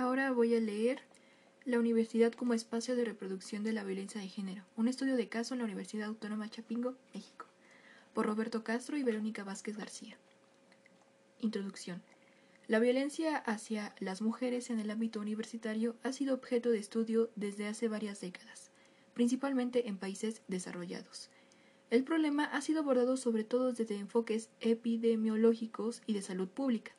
Ahora voy a leer La Universidad como espacio de reproducción de la violencia de género, un estudio de caso en la Universidad Autónoma Chapingo, México, por Roberto Castro y Verónica Vázquez García. Introducción. La violencia hacia las mujeres en el ámbito universitario ha sido objeto de estudio desde hace varias décadas, principalmente en países desarrollados. El problema ha sido abordado sobre todo desde enfoques epidemiológicos y de salud pública,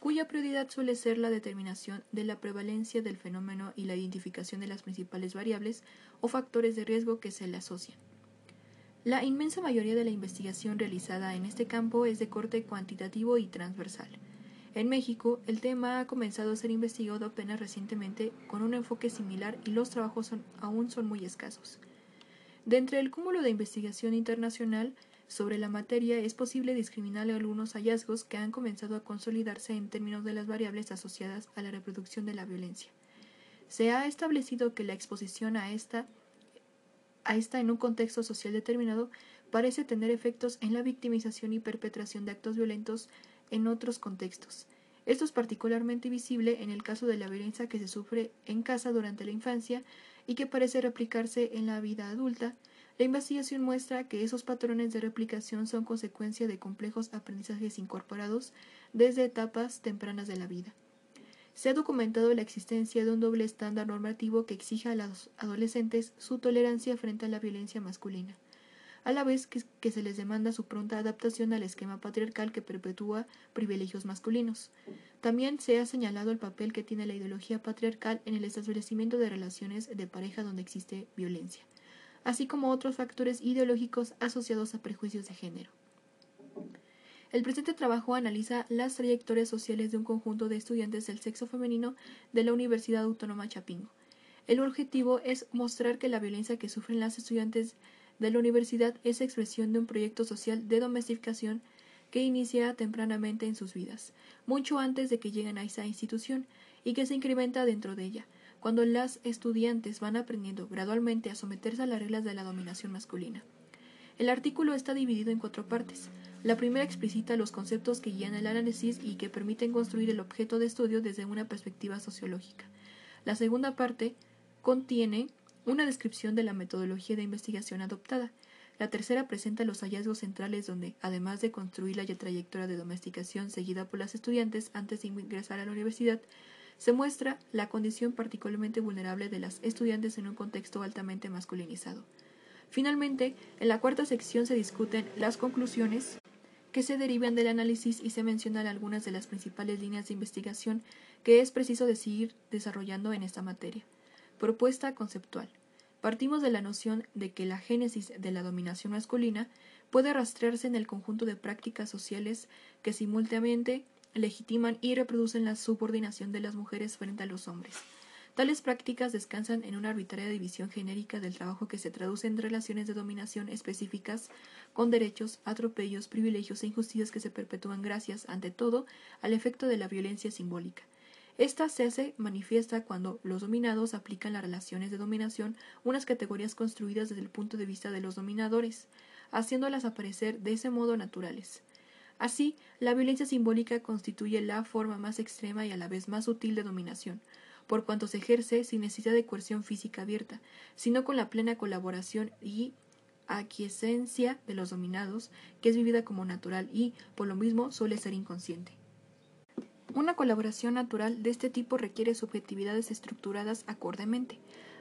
cuya prioridad suele ser la determinación de la prevalencia del fenómeno y la identificación de las principales variables o factores de riesgo que se le asocian. La inmensa mayoría de la investigación realizada en este campo es de corte cuantitativo y transversal, en México, el tema ha comenzado a ser investigado apenas recientemente con un enfoque similar y los trabajos aún son muy escasos. De entre el cúmulo de investigación internacional sobre la materia es posible discriminar algunos hallazgos que han comenzado a consolidarse en términos de las variables asociadas a la reproducción de la violencia. Se ha establecido que la exposición a esta, a esta en un contexto social determinado parece tener efectos en la victimización y perpetración de actos violentos en otros contextos. Esto es particularmente visible en el caso de la violencia que se sufre en casa durante la infancia y que parece replicarse en la vida adulta. La investigación muestra que esos patrones de replicación son consecuencia de complejos aprendizajes incorporados desde etapas tempranas de la vida. Se ha documentado la existencia de un doble estándar normativo que exige a los adolescentes su tolerancia frente a la violencia masculina a la vez que, se les demanda su pronta adaptación al esquema patriarcal que perpetúa privilegios masculinos. También se ha señalado el papel que tiene la ideología patriarcal en el establecimiento de relaciones de pareja donde existe violencia, así como otros factores ideológicos asociados a prejuicios de género. El presente trabajo analiza las trayectorias sociales de un conjunto de estudiantes del sexo femenino de la Universidad Autónoma Chapingo. El objetivo es mostrar que la violencia que sufren las estudiantes de la universidad es expresión de un proyecto social de domesticación que inicia tempranamente en sus vidas, mucho antes de que lleguen a esa institución, y que se incrementa dentro de ella, cuando las estudiantes van aprendiendo gradualmente a someterse a las reglas de la dominación masculina. El artículo está dividido en cuatro partes. La primera explicita los conceptos que guían el análisis y que permiten construir el objeto de estudio desde una perspectiva sociológica. La segunda parte contiene una descripción de la metodología de investigación adoptada. La tercera presenta los hallazgos centrales donde, además de construir la trayectoria de domesticación seguida por las estudiantes antes de ingresar a la universidad, se muestra la condición particularmente vulnerable de las estudiantes en un contexto altamente masculinizado. Finalmente, en la cuarta sección se discuten las conclusiones que se derivan del análisis y se mencionan algunas de las principales líneas de investigación que es preciso seguir desarrollando en esta materia. Propuesta conceptual. Partimos de la noción de que la génesis de la dominación masculina puede rastrearse en el conjunto de prácticas sociales que simultáneamente legitiman y reproducen la subordinación de las mujeres frente a los hombres. Tales prácticas descansan en una arbitraria división genérica del trabajo que se traduce en relaciones de dominación específicas con derechos, atropellos, privilegios e injusticias que se perpetúan gracias, ante todo, al efecto de la violencia simbólica. Esta se hace manifiesta cuando los dominados aplican las relaciones de dominación unas categorías construidas desde el punto de vista de los dominadores, haciéndolas aparecer de ese modo naturales. Así, la violencia simbólica constituye la forma más extrema y a la vez más sutil de dominación, por cuanto se ejerce sin necesidad de coerción física abierta, sino con la plena colaboración y aquiescencia de los dominados, que es vivida como natural y, por lo mismo, suele ser inconsciente. Una colaboración natural de este tipo requiere subjetividades estructuradas acordemente.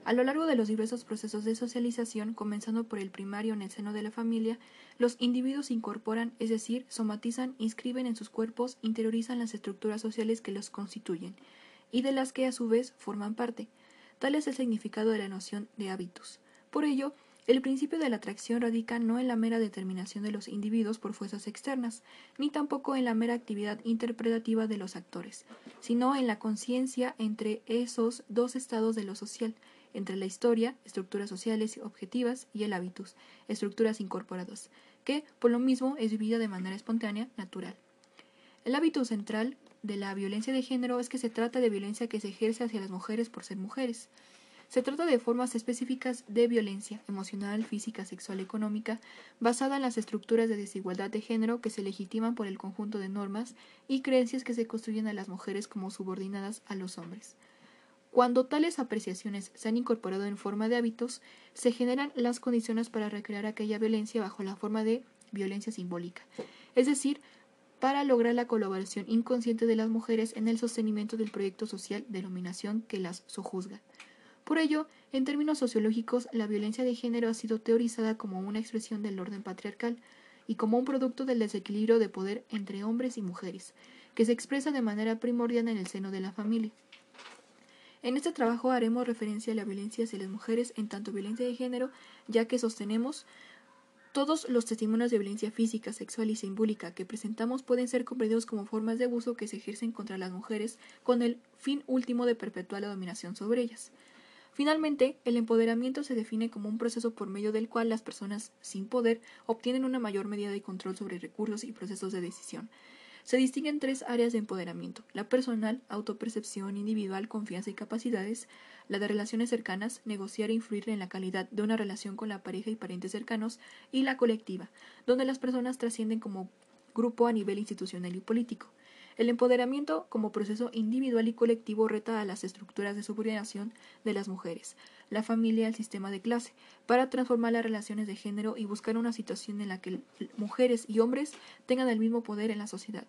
A lo largo de los diversos procesos de socialización, comenzando por el primario en el seno de la familia, los individuos incorporan, es decir, somatizan, inscriben en sus cuerpos, interiorizan las estructuras sociales que los constituyen, y de las que a su vez forman parte. Tal es el significado de la noción de hábitos. Por ello, el principio de la atracción radica no en la mera determinación de los individuos por fuerzas externas, ni tampoco en la mera actividad interpretativa de los actores, sino en la conciencia entre esos dos estados de lo social, entre la historia, estructuras sociales objetivas, y el hábitus, estructuras incorporadas, que, por lo mismo, es vivida de manera espontánea, natural. El hábito central de la violencia de género es que se trata de violencia que se ejerce hacia las mujeres por ser mujeres. Se trata de formas específicas de violencia emocional, física, sexual, económica, basada en las estructuras de desigualdad de género que se legitiman por el conjunto de normas y creencias que se construyen a las mujeres como subordinadas a los hombres. Cuando tales apreciaciones se han incorporado en forma de hábitos, se generan las condiciones para recrear aquella violencia bajo la forma de violencia simbólica, es decir, para lograr la colaboración inconsciente de las mujeres en el sostenimiento del proyecto social de dominación que las sojuzga. Por ello, en términos sociológicos, la violencia de género ha sido teorizada como una expresión del orden patriarcal y como un producto del desequilibrio de poder entre hombres y mujeres, que se expresa de manera primordial en el seno de la familia. En este trabajo haremos referencia a la violencia hacia las mujeres en tanto violencia de género, ya que sostenemos todos los testimonios de violencia física, sexual y simbólica que presentamos pueden ser comprendidos como formas de abuso que se ejercen contra las mujeres con el fin último de perpetuar la dominación sobre ellas. Finalmente, el empoderamiento se define como un proceso por medio del cual las personas sin poder obtienen una mayor medida de control sobre recursos y procesos de decisión. Se distinguen tres áreas de empoderamiento: la personal, autopercepción individual, confianza y capacidades, la de relaciones cercanas, negociar e influir en la calidad de una relación con la pareja y parientes cercanos, y la colectiva, donde las personas trascienden como grupo a nivel institucional y político. El empoderamiento como proceso individual y colectivo reta a las estructuras de subordinación de las mujeres, la familia, el sistema de clase, para transformar las relaciones de género y buscar una situación en la que mujeres y hombres tengan el mismo poder en la sociedad.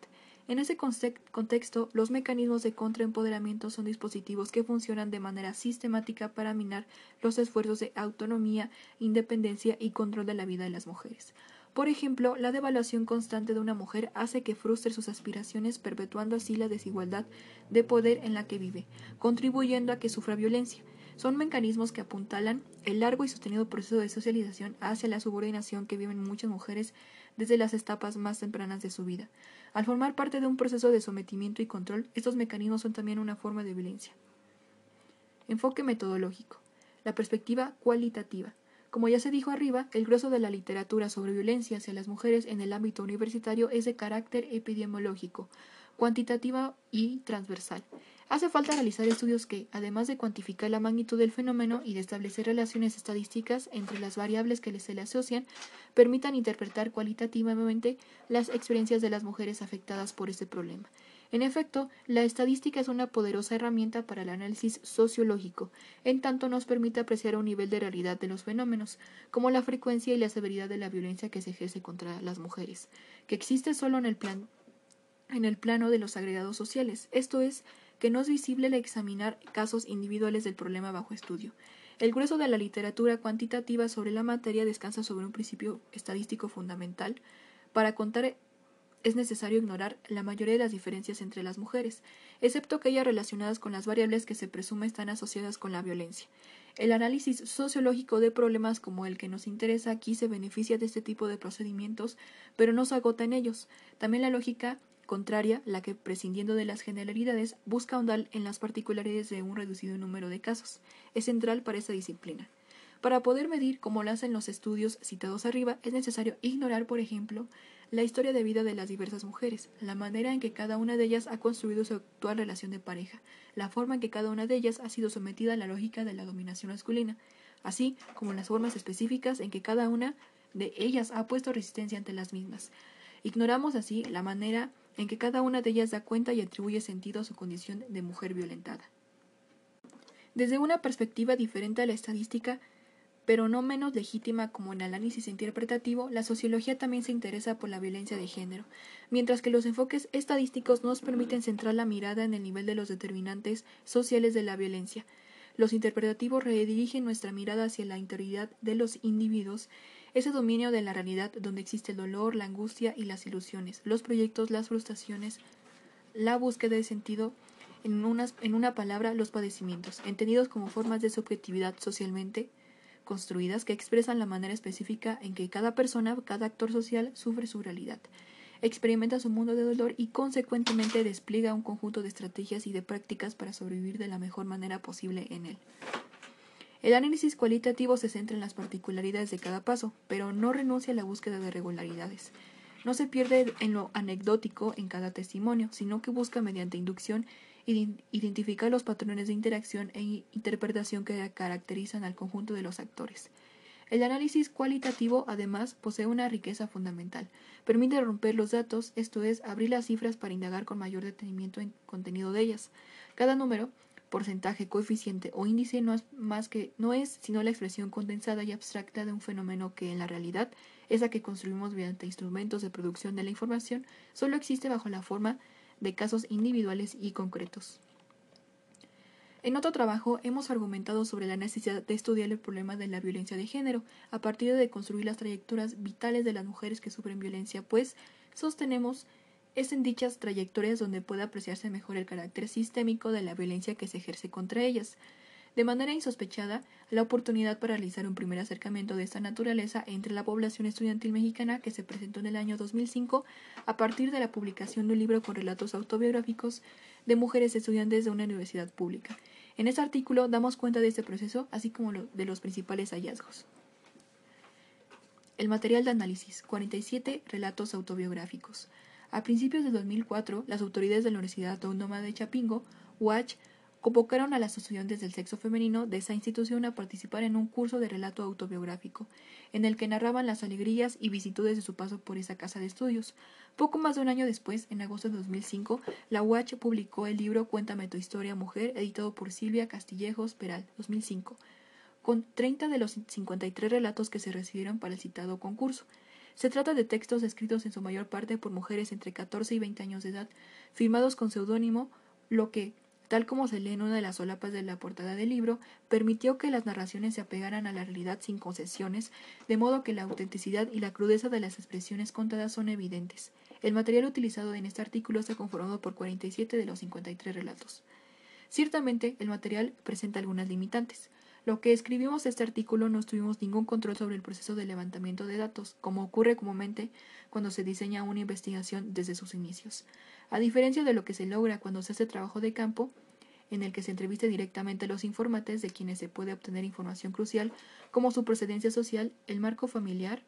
En ese contexto, los mecanismos de contraempoderamiento son dispositivos que funcionan de manera sistemática para minar los esfuerzos de autonomía, independencia y control de la vida de las mujeres. Por ejemplo, la devaluación constante de una mujer hace que frustre sus aspiraciones, perpetuando así la desigualdad de poder en la que vive, contribuyendo a que sufra violencia. Son mecanismos que apuntalan el largo y sostenido proceso de socialización hacia la subordinación que viven muchas mujeres desde las etapas más tempranas de su vida. Al formar parte de un proceso de sometimiento y control, estos mecanismos son también una forma de violencia. Enfoque metodológico. La perspectiva cualitativa. Como ya se dijo arriba, el grueso de la literatura sobre violencia hacia las mujeres en el ámbito universitario es de carácter epidemiológico, cuantitativa y transversal. Hace falta realizar estudios que, además de cuantificar la magnitud del fenómeno y de establecer relaciones estadísticas entre las variables que se le asocian, permitan interpretar cualitativamente las experiencias de las mujeres afectadas por este problema. En efecto, la estadística es una poderosa herramienta para el análisis sociológico, en tanto nos permite apreciar un nivel de realidad de los fenómenos, como la frecuencia y la severidad de la violencia que se ejerce contra las mujeres, que existe solo en el, plan, en el plano de los agregados sociales, esto es, que no es visible el examinar casos individuales del problema bajo estudio. El grueso de la literatura cuantitativa sobre la materia descansa sobre un principio estadístico fundamental. Para contar es necesario ignorar la mayoría de las diferencias entre las mujeres, excepto aquellas relacionadas con las variables que se presume están asociadas con la violencia. El análisis sociológico de problemas como el que nos interesa aquí se beneficia de este tipo de procedimientos, pero no se agota en ellos. También la lógica contraria, la que, prescindiendo de las generalidades, busca ahondar en las particularidades de un reducido número de casos, es central para esta disciplina. Para poder medir, como lo hacen los estudios citados arriba, es necesario ignorar, por ejemplo, la historia de vida de las diversas mujeres, la manera en que cada una de ellas ha construido su actual relación de pareja, la forma en que cada una de ellas ha sido sometida a la lógica de la dominación masculina, así como las formas específicas en que cada una de ellas ha puesto resistencia ante las mismas. Ignoramos así la manera en que cada una de ellas da cuenta y atribuye sentido a su condición de mujer violentada. Desde una perspectiva diferente a la estadística, pero no menos legítima como en análisis interpretativo, la sociología también se interesa por la violencia de género, mientras que los enfoques estadísticos nos permiten centrar la mirada en el nivel de los determinantes sociales de la violencia. Los interpretativos redirigen nuestra mirada hacia la integridad de los individuos ese dominio de la realidad donde existe el dolor, la angustia y las ilusiones, los proyectos, las frustraciones, la búsqueda de sentido, en, en una palabra, los padecimientos, entendidos como formas de subjetividad socialmente construidas que expresan la manera específica en que cada persona, cada actor social sufre su realidad, experimenta su mundo de dolor y consecuentemente despliega un conjunto de estrategias y de prácticas para sobrevivir de la mejor manera posible en él. El análisis cualitativo se centra en las particularidades de cada paso, pero no renuncia a la búsqueda de regularidades. No se pierde en lo anecdótico en cada testimonio, sino que busca mediante inducción identificar los patrones de interacción e interpretación que caracterizan al conjunto de los actores. El análisis cualitativo, además, posee una riqueza fundamental. Permite romper los datos, esto es, abrir las cifras para indagar con mayor detenimiento en contenido de ellas. Cada número porcentaje, coeficiente o índice no es más que no es sino la expresión condensada y abstracta de un fenómeno que en la realidad, esa que construimos mediante instrumentos de producción de la información, solo existe bajo la forma de casos individuales y concretos. En otro trabajo hemos argumentado sobre la necesidad de estudiar el problema de la violencia de género a partir de construir las trayectorias vitales de las mujeres que sufren violencia, pues sostenemos es en dichas trayectorias donde puede apreciarse mejor el carácter sistémico de la violencia que se ejerce contra ellas. De manera insospechada, la oportunidad para realizar un primer acercamiento de esta naturaleza entre la población estudiantil mexicana que se presentó en el año 2005 a partir de la publicación de un libro con relatos autobiográficos de mujeres estudiantes de una universidad pública. En este artículo damos cuenta de este proceso, así como de los principales hallazgos. El material de análisis. 47 relatos autobiográficos. A principios de 2004, las autoridades de la Universidad Autónoma de Chapingo, UACH, convocaron a las estudiantes del sexo femenino de esa institución a participar en un curso de relato autobiográfico, en el que narraban las alegrías y vicitudes de su paso por esa casa de estudios. Poco más de un año después, en agosto de 2005, la UACH publicó el libro Cuéntame tu historia, mujer, editado por Silvia Castillejos Peral, 2005, con 30 de los 53 relatos que se recibieron para el citado concurso. Se trata de textos escritos en su mayor parte por mujeres entre 14 y 20 años de edad, firmados con seudónimo, lo que, tal como se lee en una de las solapas de la portada del libro, permitió que las narraciones se apegaran a la realidad sin concesiones, de modo que la autenticidad y la crudeza de las expresiones contadas son evidentes. El material utilizado en este artículo está conformado por 47 de los 53 relatos. Ciertamente, el material presenta algunas limitantes. Lo que escribimos este artículo no tuvimos ningún control sobre el proceso de levantamiento de datos, como ocurre comúnmente cuando se diseña una investigación desde sus inicios. A diferencia de lo que se logra cuando se hace trabajo de campo, en el que se entreviste directamente a los informantes de quienes se puede obtener información crucial, como su procedencia social, el marco familiar,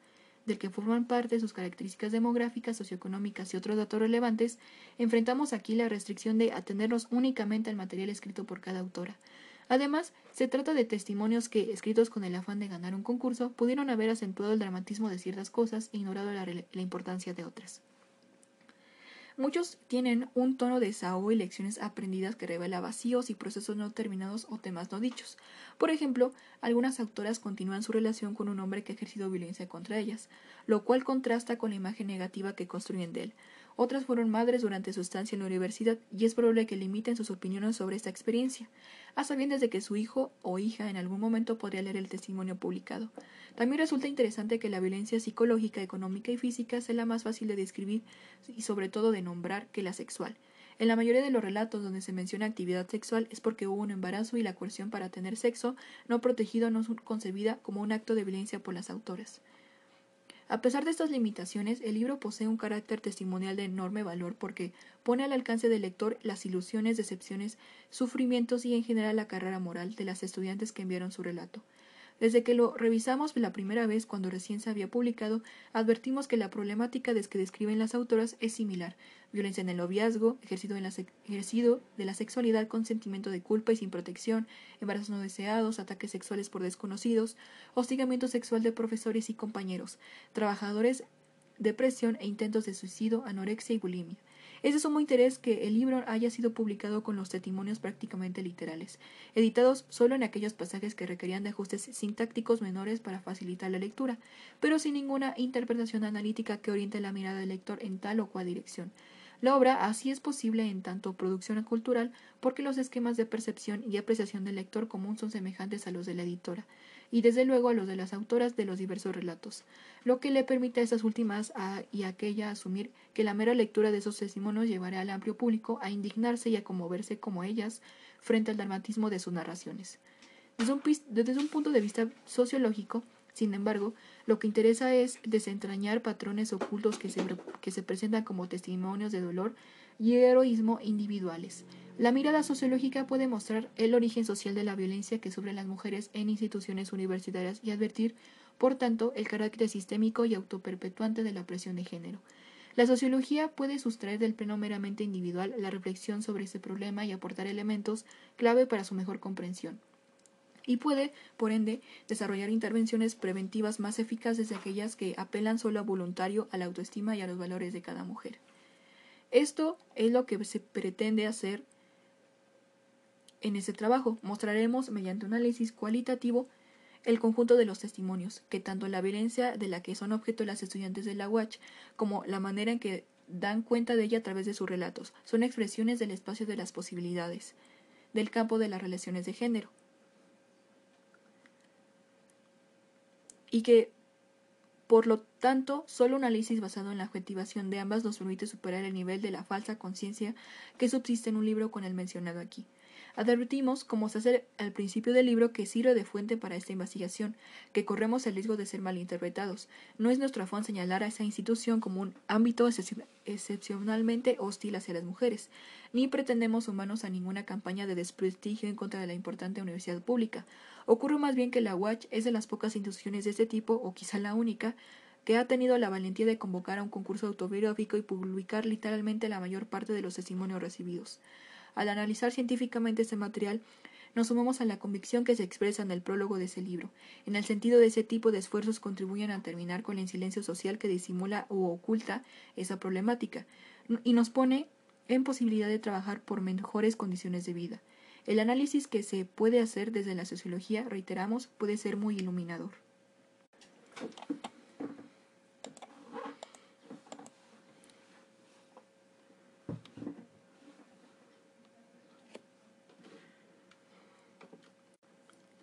del que forman parte sus características demográficas, socioeconómicas y otros datos relevantes, enfrentamos aquí la restricción de atendernos únicamente al material escrito por cada autora, Además, se trata de testimonios que, escritos con el afán de ganar un concurso, pudieron haber acentuado el dramatismo de ciertas cosas e ignorado la, importancia de otras. Muchos tienen un tono de desahogo y lecciones aprendidas que revela vacíos y procesos no terminados o temas no dichos. Por ejemplo, algunas autoras continúan su relación con un hombre que ha ejercido violencia contra ellas, lo cual contrasta con la imagen negativa que construyen de él. Otras fueron madres durante su estancia en la universidad y es probable que limiten sus opiniones sobre esta experiencia, a sabiendas de que su hijo o hija en algún momento podría leer el testimonio publicado. También resulta interesante que la violencia psicológica, económica y física sea la más fácil de describir y sobre todo de nombrar que la sexual. En la mayoría de los relatos donde se menciona actividad sexual es porque hubo un embarazo y la coerción para tener sexo no protegido no concebida como un acto de violencia por las autoras. A pesar de estas limitaciones, el libro posee un carácter testimonial de enorme valor porque pone al alcance del lector las ilusiones, decepciones, sufrimientos y en general la carrera moral de las estudiantes que enviaron su relato. Desde que lo revisamos la primera vez cuando recién se había publicado, advertimos que la problemática que describen las autoras es similar. Violencia en el noviazgo, ejercido, ejercido de la sexualidad con sentimiento de culpa y sin protección, embarazos no deseados, ataques sexuales por desconocidos, hostigamiento sexual de profesores y compañeros, trabajadores, depresión e intentos de suicidio, anorexia y bulimia. Es de sumo interés que el libro haya sido publicado con los testimonios prácticamente literales, editados solo en aquellos pasajes que requerían de ajustes sintácticos menores para facilitar la lectura, pero sin ninguna interpretación analítica que oriente la mirada del lector en tal o cual dirección. La obra así es posible en tanto producción cultural porque los esquemas de percepción y apreciación del lector común son semejantes a los de la editora, y desde luego a los de las autoras de los diversos relatos, lo que le permite a estas últimas y a aquella asumir que la mera lectura de esos testimonios llevará al amplio público a indignarse y a conmoverse como ellas frente al dramatismo de sus narraciones. Desde un, desde un punto de vista sociológico, sin embargo, lo que interesa es desentrañar patrones ocultos que se, que se presentan como testimonios de dolor y heroísmo individuales, la mirada sociológica puede mostrar el origen social de la violencia que sufren las mujeres en instituciones universitarias y advertir, por tanto, el carácter sistémico y autoperpetuante de la presión de género. La sociología puede sustraer del pleno meramente individual la reflexión sobre este problema y aportar elementos clave para su mejor comprensión. Y puede, por ende, desarrollar intervenciones preventivas más eficaces de aquellas que apelan solo a voluntario a la autoestima y a los valores de cada mujer. Esto es lo que se pretende hacer En este trabajo mostraremos, mediante un análisis cualitativo, el conjunto de los testimonios, que tanto la violencia de la que son objeto las estudiantes de la UACH como la manera en que dan cuenta de ella a través de sus relatos son expresiones del espacio de las posibilidades, del campo de las relaciones de género. Y que, por lo tanto, solo un análisis basado en la objetivación de ambas nos permite superar el nivel de la falsa conciencia que subsiste en un libro con el mencionado aquí. Advertimos, como se hace al principio del libro, que sirve de fuente para esta investigación, que corremos el riesgo de ser malinterpretados. No es nuestro afán señalar a esa institución como un ámbito excepcionalmente hostil hacia las mujeres, ni pretendemos humanos a ninguna campaña de desprestigio en contra de la importante universidad pública. Ocurre más bien que la UACH es de las pocas instituciones de este tipo, o quizá la única, que ha tenido la valentía de convocar a un concurso autobiográfico y publicar literalmente la mayor parte de los testimonios recibidos. Al analizar científicamente este material, nos sumamos a la convicción que se expresa en el prólogo de ese libro, en el sentido de ese tipo de esfuerzos contribuyen a terminar con el silencio social que disimula o oculta esa problemática, y nos pone en posibilidad de trabajar por mejores condiciones de vida. El análisis que se puede hacer desde la sociología, reiteramos, puede ser muy iluminador.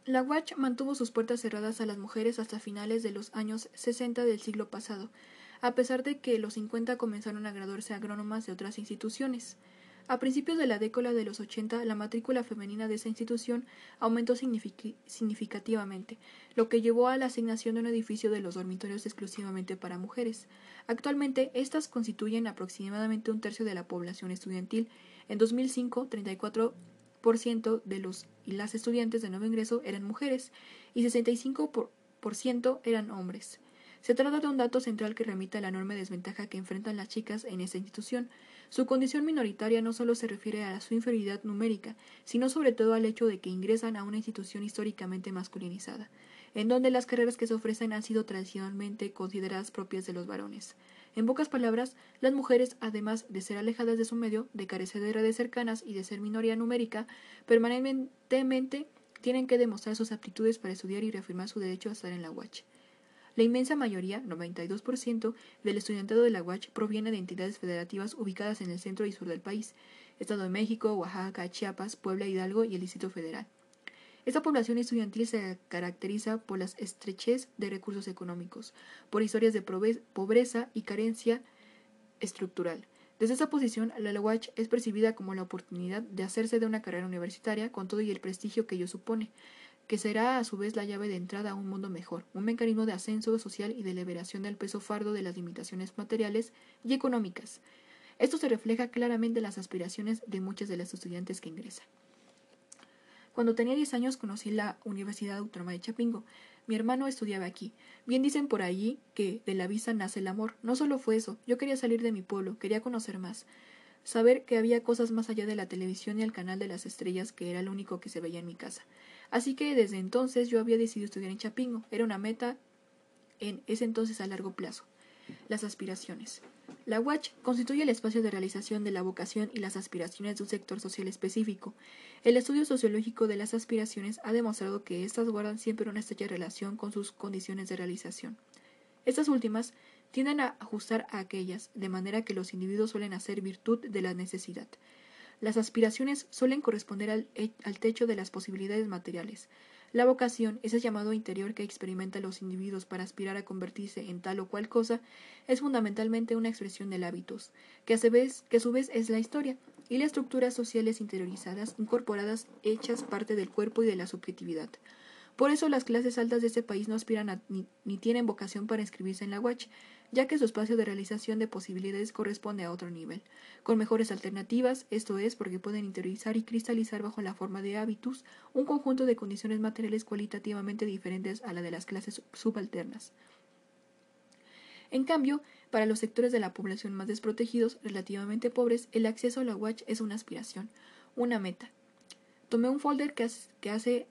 La Watch mantuvo sus puertas cerradas a las mujeres hasta finales de los años 60 del siglo pasado, a pesar de que los 50 comenzaron a graduarse agrónomas de otras instituciones. A principios de la década de los 80, la matrícula femenina de esa institución aumentó significativamente, lo que llevó a la asignación de un edificio de los dormitorios exclusivamente para mujeres. Actualmente, estas constituyen aproximadamente un tercio de la población estudiantil. En 2005, 34 de los y las estudiantes de nuevo ingreso eran mujeres y 65% eran hombres. Se trata de un dato central que remite a la enorme desventaja que enfrentan las chicas en esta institución. Su condición minoritaria no solo se refiere a su inferioridad numérica, sino sobre todo al hecho de que ingresan a una institución históricamente masculinizada, en donde las carreras que se ofrecen han sido tradicionalmente consideradas propias de los varones. En pocas palabras, las mujeres, además de ser alejadas de su medio, de carecer de redes cercanas y de ser minoría numérica, permanentemente tienen que demostrar sus aptitudes para estudiar y reafirmar su derecho a estar en la UACH. La inmensa mayoría, 92%, del estudiantado de la UACH proviene de entidades federativas ubicadas en el centro y sur del país, Estado de México, Oaxaca, Chiapas, Puebla, Hidalgo y el Distrito Federal. Esta población estudiantil se caracteriza por las estrechez de recursos económicos, por historias de pobreza y carencia estructural. Desde esa posición, la LEWACH es percibida como la oportunidad de hacerse de una carrera universitaria con todo y el prestigio que ello supone, que será a su vez la llave de entrada a un mundo mejor, un mecanismo de ascenso social y de liberación del peso fardo de las limitaciones materiales y económicas. Esto se refleja claramente en las aspiraciones de muchas de las estudiantes que ingresan. Cuando tenía 10 años conocí la Universidad Autónoma de Chapingo. Mi hermano estudiaba aquí. Bien dicen por allí que de la vista nace el amor. No solo fue eso, yo quería salir de mi pueblo, quería conocer más. Saber que había cosas más allá de la televisión y el canal de las estrellas que era lo único que se veía en mi casa. Así que desde entonces yo había decidido estudiar en Chapingo. Era una meta en ese entonces a largo plazo. Las aspiraciones. La UACH constituye el espacio de realización de la vocación y las aspiraciones de un sector social específico. El estudio sociológico de las aspiraciones ha demostrado que éstas guardan siempre una estrecha relación con sus condiciones de realización. Estas últimas tienden a ajustar a aquellas, de manera que los individuos suelen hacer virtud de la necesidad. Las aspiraciones suelen corresponder al, al techo de las posibilidades materiales, la vocación, ese llamado interior que experimentan los individuos para aspirar a convertirse en tal o cual cosa, es fundamentalmente una expresión del hábitos, que a, su vez, es la historia, y las estructuras sociales interiorizadas, incorporadas, hechas parte del cuerpo y de la subjetividad. Por eso las clases altas de este país no aspiran ni, tienen vocación para inscribirse en la UACH, ya que su espacio de realización de posibilidades corresponde a otro nivel, con mejores alternativas, esto es, porque pueden interiorizar y cristalizar bajo la forma de hábitus un conjunto de condiciones materiales cualitativamente diferentes a la de las clases subalternas. En cambio, para los sectores de la población más desprotegidos, relativamente pobres, el acceso a la UACH es una aspiración, una meta. Tomé un folder que hace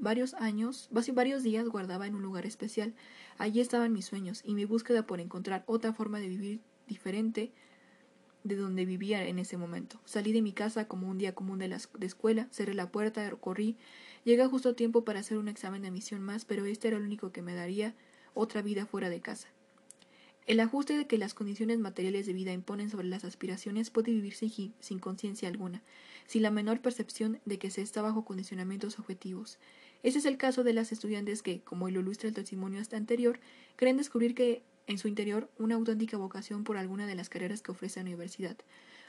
varios años, varios días guardaba en un lugar especial. Allí estaban mis sueños y mi búsqueda por encontrar otra forma de vivir diferente de donde vivía en ese momento. Salí de mi casa como un día común de la de escuela, cerré la puerta, corrí, llegué justo a tiempo para hacer un examen de admisión más, pero este era el único que me daría otra vida fuera de casa. El ajuste de que las condiciones materiales de vida imponen sobre las aspiraciones puede vivirse sin conciencia alguna, sin la menor percepción de que se está bajo condicionamientos objetivos. Ese es el caso de las estudiantes que, como lo ilustra el testimonio hasta anterior, creen descubrir que en su interior una auténtica vocación por alguna de las carreras que ofrece la universidad.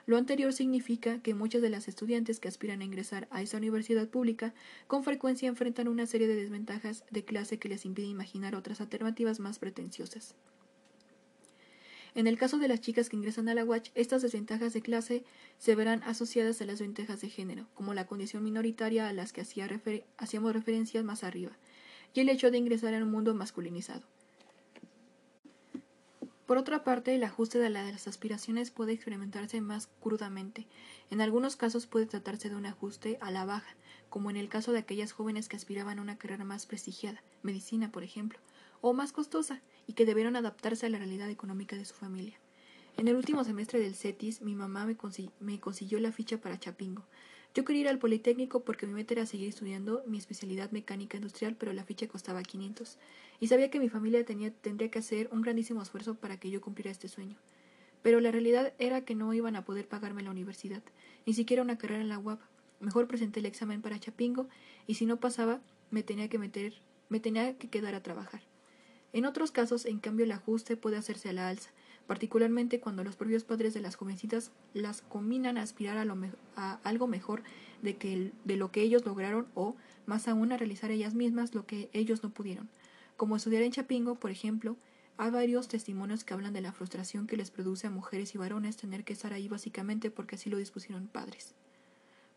Lo anterior significa que muchas de las estudiantes que aspiran a ingresar a esa universidad pública con frecuencia enfrentan una serie de desventajas de clase que les impide imaginar otras alternativas más pretenciosas. En el caso de las chicas que ingresan a la UACH, estas desventajas de clase se verán asociadas a las ventajas de género, como la condición minoritaria a las que hacíamos referencias más arriba, y el hecho de ingresar en un mundo masculinizado. Por otra parte, el ajuste de, las aspiraciones puede experimentarse más crudamente. En algunos casos puede tratarse de un ajuste a la baja, como en el caso de aquellas jóvenes que aspiraban a una carrera más prestigiada, medicina, por ejemplo, o más costosa, y que debieron adaptarse a la realidad económica de su familia. En el último semestre del CETIS, mi mamá me, consiguió la ficha para Chapingo. Yo quería ir al Politécnico porque mi meta era seguir estudiando mi especialidad mecánica industrial, pero la ficha costaba 500. Y sabía que mi familia tenía, tendría que hacer un grandísimo esfuerzo para que yo cumpliera este sueño. Pero la realidad era que no iban a poder pagarme la universidad, ni siquiera una carrera en la UAP. Mejor presenté el examen para Chapingo y si no pasaba, me tenía que meter, me tenía que quedar a trabajar. En otros casos, en cambio, el ajuste puede hacerse a la alza, particularmente cuando los propios padres de las jovencitas las combinan a aspirar a, lo a algo mejor de, que de lo que ellos lograron o, más aún, a realizar ellas mismas lo que ellos no pudieron. Como estudiar en Chapingo, por ejemplo, hay varios testimonios que hablan de la frustración que les produce a mujeres y varones tener que estar ahí básicamente porque así lo dispusieron padres.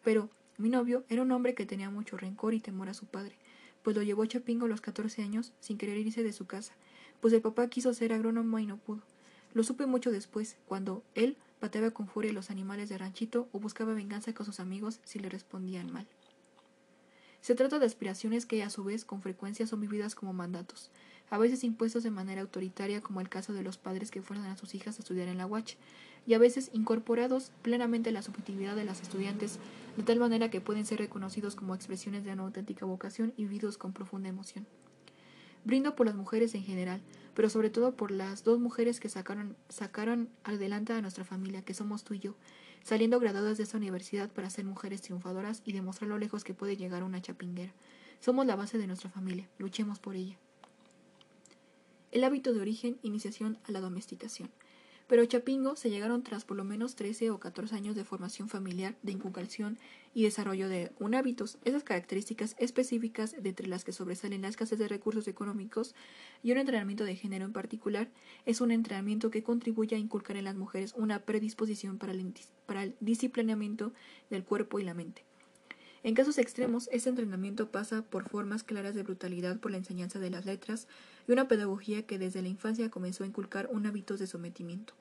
Pero mi novio era un hombre que tenía mucho rencor y temor a su padre, pues lo llevó a Chapingo a los 14 años sin querer irse de su casa, pues el papá quiso ser agrónomo y no pudo. Lo supe mucho después, cuando él pateaba con furia los animales de ranchito o buscaba venganza con sus amigos si le respondían mal. Se trata de aspiraciones que, a su vez, con frecuencia son vividas como mandatos, a veces impuestos de manera autoritaria, como el caso de los padres que fuerzan a sus hijas a estudiar en la UACH, y a veces incorporados plenamente en la subjetividad de las estudiantes de tal manera que pueden ser reconocidos como expresiones de una auténtica vocación y vividos con profunda emoción. Brindo por las mujeres en general, pero sobre todo por las dos mujeres que sacaron, sacaron adelante a nuestra familia, que somos tú y yo, saliendo graduadas de esta universidad para ser mujeres triunfadoras y demostrar lo lejos que puede llegar una chapinguera. Somos la base de nuestra familia, luchemos por ella. El hábito de origen, iniciación a la domesticación. Pero Chapingo se llegaron tras por lo menos 13 o 14 años de formación familiar, de inculcación y desarrollo de un hábitos. Esas características específicas de entre las que sobresalen la escasez de recursos económicos y un entrenamiento de género en particular es un entrenamiento que contribuye a inculcar en las mujeres una predisposición para el, disciplinamiento del cuerpo y la mente. En casos extremos, este entrenamiento pasa por formas claras de brutalidad por la enseñanza de las letras y una pedagogía que desde la infancia comenzó a inculcar un hábito de sometimiento.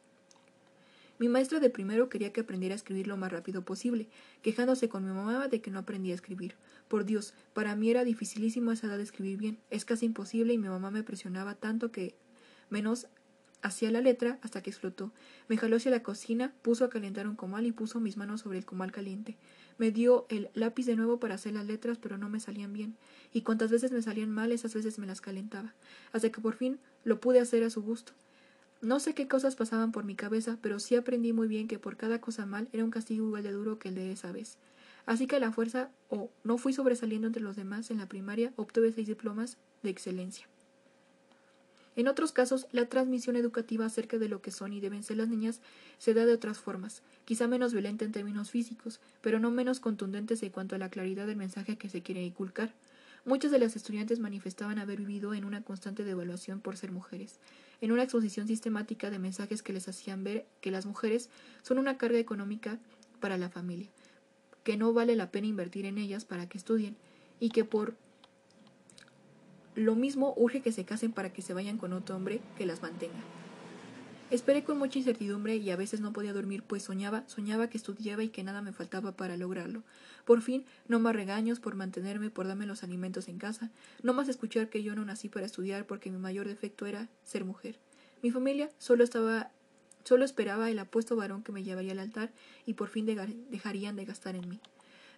Mi maestra de primero quería que aprendiera a escribir lo más rápido posible, quejándose con mi mamá de que no aprendía a escribir. Por Dios, para mí era dificilísimo esa edad de escribir bien, es casi imposible y mi mamá me presionaba tanto que menos hacía la letra hasta que explotó. Me jaló hacia la cocina, puso a calentar un comal y puso mis manos sobre el comal caliente. Me dio el lápiz de nuevo para hacer las letras, pero no me salían bien, y cuantas veces me salían mal, esas veces me las calentaba, hasta que por fin lo pude hacer a su gusto. No sé qué cosas pasaban por mi cabeza, pero sí aprendí muy bien que por cada cosa mal era un castigo igual de duro que el de esa vez. Así que a la fuerza, o no fui sobresaliendo entre los demás en la primaria, obtuve seis diplomas de excelencia. En otros casos, la transmisión educativa acerca de lo que son y deben ser las niñas se da de otras formas, quizá menos violenta en términos físicos, pero no menos contundentes en cuanto a la claridad del mensaje que se quiere inculcar. Muchas de las estudiantes manifestaban haber vivido en una constante devaluación por ser mujeres, en una exposición sistemática de mensajes que les hacían ver que las mujeres son una carga económica para la familia, que no vale la pena invertir en ellas para que estudien, y que por lo mismo urge que se casen para que se vayan con otro hombre que las mantenga. Esperé con mucha incertidumbre y a veces no podía dormir, pues soñaba, soñaba que estudiaba y que nada me faltaba para lograrlo. Por fin, no más regaños por mantenerme, por darme los alimentos en casa, no más escuchar que yo no nací para estudiar porque mi mayor defecto era ser mujer. Mi familia solo estaba Solo esperaba el apuesto varón que me llevaría al altar y por fin dejarían de gastar en mí.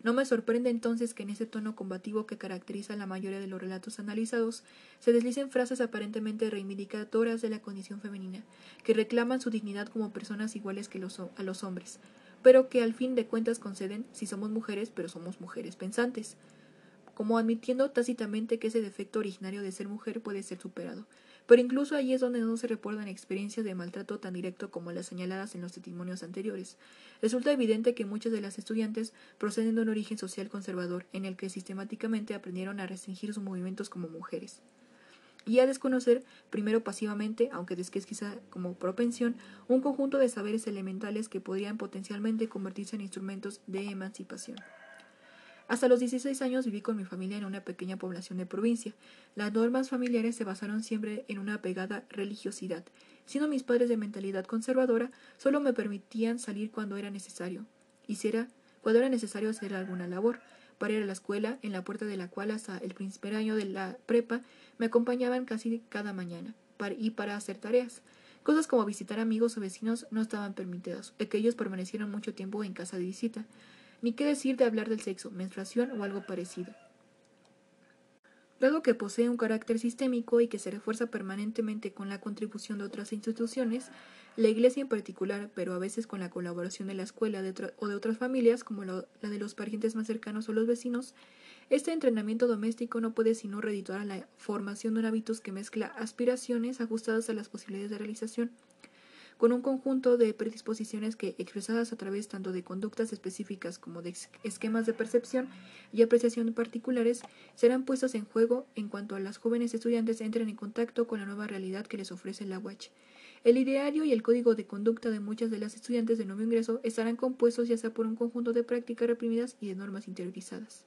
No me sorprende entonces que en ese tono combativo que caracteriza la mayoría de los relatos analizados se deslicen frases aparentemente reivindicadoras de la condición femenina, que reclaman su dignidad como personas iguales que a los hombres, pero que al fin de cuentas conceden si somos mujeres, pero somos mujeres pensantes, como admitiendo tácitamente que ese defecto originario de ser mujer puede ser superado, pero incluso allí es donde no se reportan experiencias de maltrato tan directo como las señaladas en los testimonios anteriores. Resulta evidente que muchas de las estudiantes proceden de un origen social conservador, en el que sistemáticamente aprendieron a restringir sus movimientos como mujeres y a desconocer, primero pasivamente, aunque después quizá como propensión, un conjunto de saberes elementales que podrían potencialmente convertirse en instrumentos de emancipación. Hasta los 16 años viví con mi familia en una pequeña población de provincia. Las normas familiares se basaron siempre en una apegada religiosidad. Siendo mis padres de mentalidad conservadora, solo me permitían salir cuando era necesario. Y cuando era necesario hacer alguna labor. Para ir a la escuela, en la puerta de la cual hasta el primer año de la prepa me acompañaban casi cada mañana. y para hacer tareas. Cosas como visitar amigos o vecinos no estaban permitidas, aquellos permanecieron mucho tiempo en casa de visita ni qué decir de hablar del sexo, menstruación o algo parecido. Dado que posee un carácter sistémico y que se refuerza permanentemente con la contribución de otras instituciones, la Iglesia en particular, pero a veces con la colaboración de la escuela o de otras familias, como la de los parientes más cercanos o los vecinos, este entrenamiento doméstico no puede sino redituar la formación de un hábitos que mezcla aspiraciones ajustadas a las posibilidades de realización con un conjunto de predisposiciones que, expresadas a través tanto de conductas específicas como de esquemas de percepción y apreciación particulares, serán puestas en juego en cuanto a las jóvenes estudiantes entren en contacto con la nueva realidad que les ofrece la UACH. El ideario y el código de conducta de muchas de las estudiantes de nuevo ingreso estarán compuestos ya sea por un conjunto de prácticas reprimidas y de normas interiorizadas.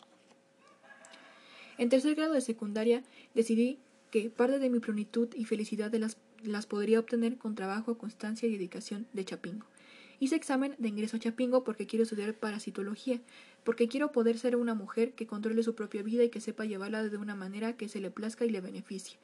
En tercer grado de secundaria decidí que parte de mi plenitud y felicidad de las las podría obtener con trabajo, constancia y dedicación de Chapingo. Hice examen de ingreso a Chapingo porque quiero estudiar parasitología, porque quiero poder ser una mujer que controle su propia vida y que sepa llevarla de una manera que se le plazca y le beneficie.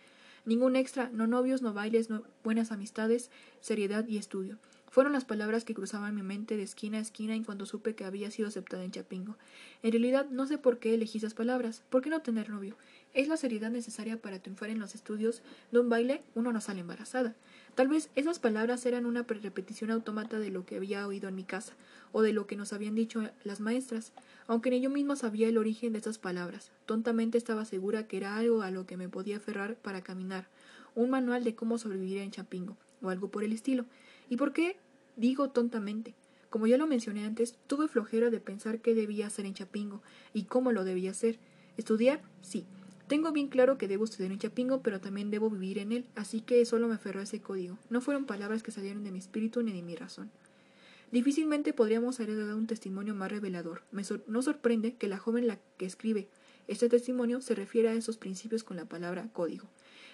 Ningún extra, no novios, no bailes, no buenas amistades, seriedad y estudio. Fueron las palabras que cruzaban mi mente de esquina a esquina en cuanto supe que había sido aceptada en Chapingo. En realidad no sé por qué elegí esas palabras. ¿Por qué no tener novio? ¿Es la seriedad necesaria para triunfar en los estudios? De un baile uno no sale embarazada. Tal vez esas palabras eran una repetición autómata de lo que había oído en mi casa, o de lo que nos habían dicho las maestras, aunque ni yo misma sabía el origen de esas palabras. Tontamente estaba segura que era algo a lo que me podía aferrar para caminar, un manual de cómo sobrevivir en Chapingo, o algo por el estilo. ¿Y por qué Digo tontamente. Como ya lo mencioné antes, tuve flojera de pensar qué debía hacer en Chapingo y cómo lo debía hacer. ¿Estudiar? Sí. Tengo bien claro que debo estudiar en Chapingo, pero también debo vivir en él, así que solo me aferró a ese código. No fueron palabras que salieron de mi espíritu ni de mi razón. Difícilmente podríamos haber dado un testimonio más revelador. Me no sorprende que la joven la que escribe este testimonio se refiere a esos principios con la palabra código.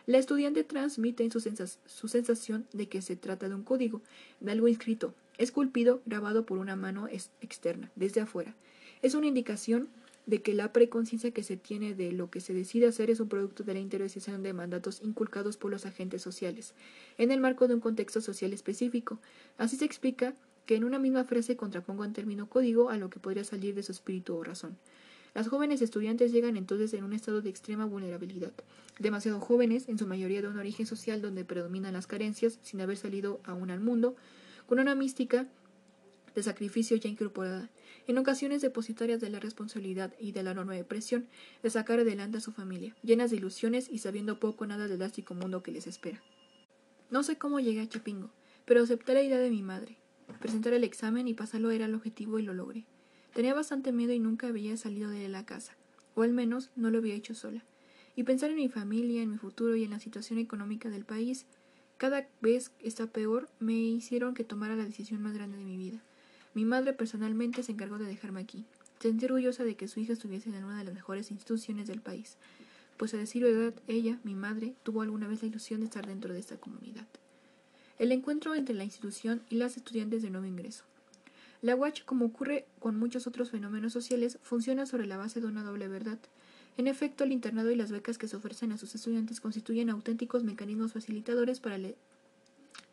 La estudiante transmite en su sensación de que se trata de un código, de algo inscrito, esculpido, grabado por una mano externa, desde afuera. Es una indicación de que la preconciencia que se tiene de lo que se decide hacer es un producto de la interiorización de mandatos inculcados por los agentes sociales, en el marco de un contexto social específico. Así se explica que en una misma frase contraponga un término código a lo que podría salir de su espíritu o razón. Las jóvenes estudiantes llegan entonces en un estado de extrema vulnerabilidad, demasiado jóvenes, en su mayoría de un origen social donde predominan las carencias, sin haber salido aún al mundo, con una mística de sacrificio ya incorporada, en ocasiones depositarias de la responsabilidad y de la enorme presión de sacar adelante a su familia, llenas de ilusiones y sabiendo poco o nada del drástico mundo que les espera. No sé cómo llegué a Chapingo, pero acepté la idea de mi madre. Presentar el examen y pasarlo era el objetivo y lo logré. Tenía bastante miedo y nunca había salido de la casa, o al menos no lo había hecho sola. Y pensar en mi familia, en mi futuro y en la situación económica del país, cada vez está peor, me hicieron que tomara la decisión más grande de mi vida. Mi madre personalmente se encargó de dejarme aquí. Sentí orgullosa de que su hija estuviese en una de las mejores instituciones del país, pues a decir verdad, ella, mi madre, tuvo alguna vez la ilusión de estar dentro de esta comunidad. El encuentro entre la institución y las estudiantes de nuevo ingreso. La WACH, como ocurre con muchos otros fenómenos sociales, funciona sobre la base de una doble verdad. En efecto, el internado y las becas que se ofrecen a sus estudiantes constituyen auténticos mecanismos facilitadores para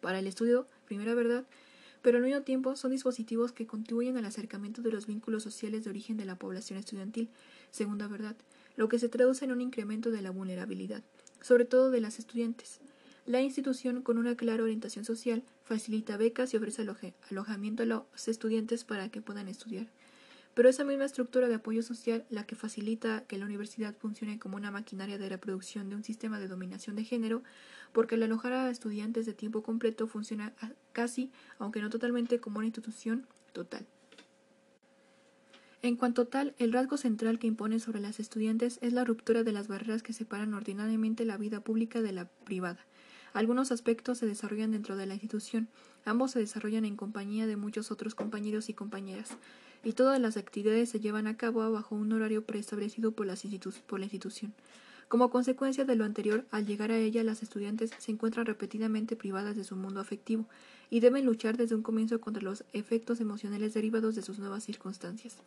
para el estudio, primera verdad, pero al mismo tiempo son dispositivos que contribuyen al acercamiento de los vínculos sociales de origen de la población estudiantil, segunda verdad, lo que se traduce en un incremento de la vulnerabilidad, sobre todo de las estudiantes. La institución, con una clara orientación social, facilita becas y ofrece alojamiento a los estudiantes para que puedan estudiar. Pero esa misma estructura de apoyo social, la que facilita que la universidad funcione como una maquinaria de reproducción de un sistema de dominación de género, porque al alojar a estudiantes de tiempo completo funciona casi, aunque no totalmente, como una institución total. En cuanto tal, el rasgo central que impone sobre las estudiantes es la ruptura de las barreras que separan ordinariamente la vida pública de la privada. Algunos aspectos se desarrollan dentro de la institución, ambos se desarrollan en compañía de muchos otros compañeros y compañeras, y todas las actividades se llevan a cabo bajo un horario preestablecido por, por la institución. Como consecuencia de lo anterior, al llegar a ella, las estudiantes se encuentran repetidamente privadas de su mundo afectivo y deben luchar desde un comienzo contra los efectos emocionales derivados de sus nuevas circunstancias.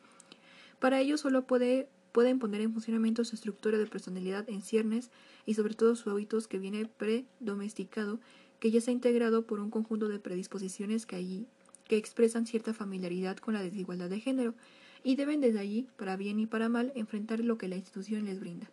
Para ello solo puede, pueden poner en funcionamiento su estructura de personalidad en ciernes y sobre todo sus hábitos que viene predomesticado, que ya se ha integrado por un conjunto de predisposiciones que allí que expresan cierta familiaridad con la desigualdad de género y deben desde allí, para bien y para mal, enfrentar lo que la institución les brinda.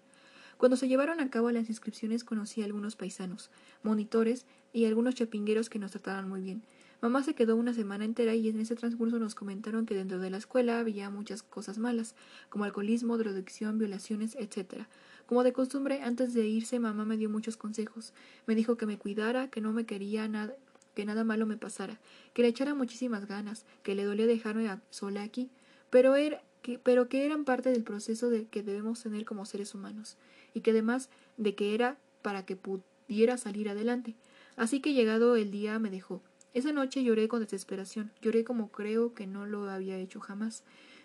Cuando se llevaron a cabo las inscripciones conocí a algunos paisanos, monitores y algunos chapingueros que nos trataban muy bien. Mamá se quedó una semana entera y en ese transcurso nos comentaron que dentro de la escuela había muchas cosas malas, como alcoholismo, drogadicción, violaciones, etc. Como de costumbre, antes de irse, mamá me dio muchos consejos. Me dijo que me cuidara, que no me quería nada, que nada malo me pasara, que le echara muchísimas ganas, que le dolía dejarme sola aquí, pero, era, que, pero que eran parte del proceso de que debemos tener como seres humanos y que además de que era para que pudiera salir adelante. Así que llegado el día me dejó. Esa noche lloré con desesperación, lloré como creo que no lo había hecho jamás.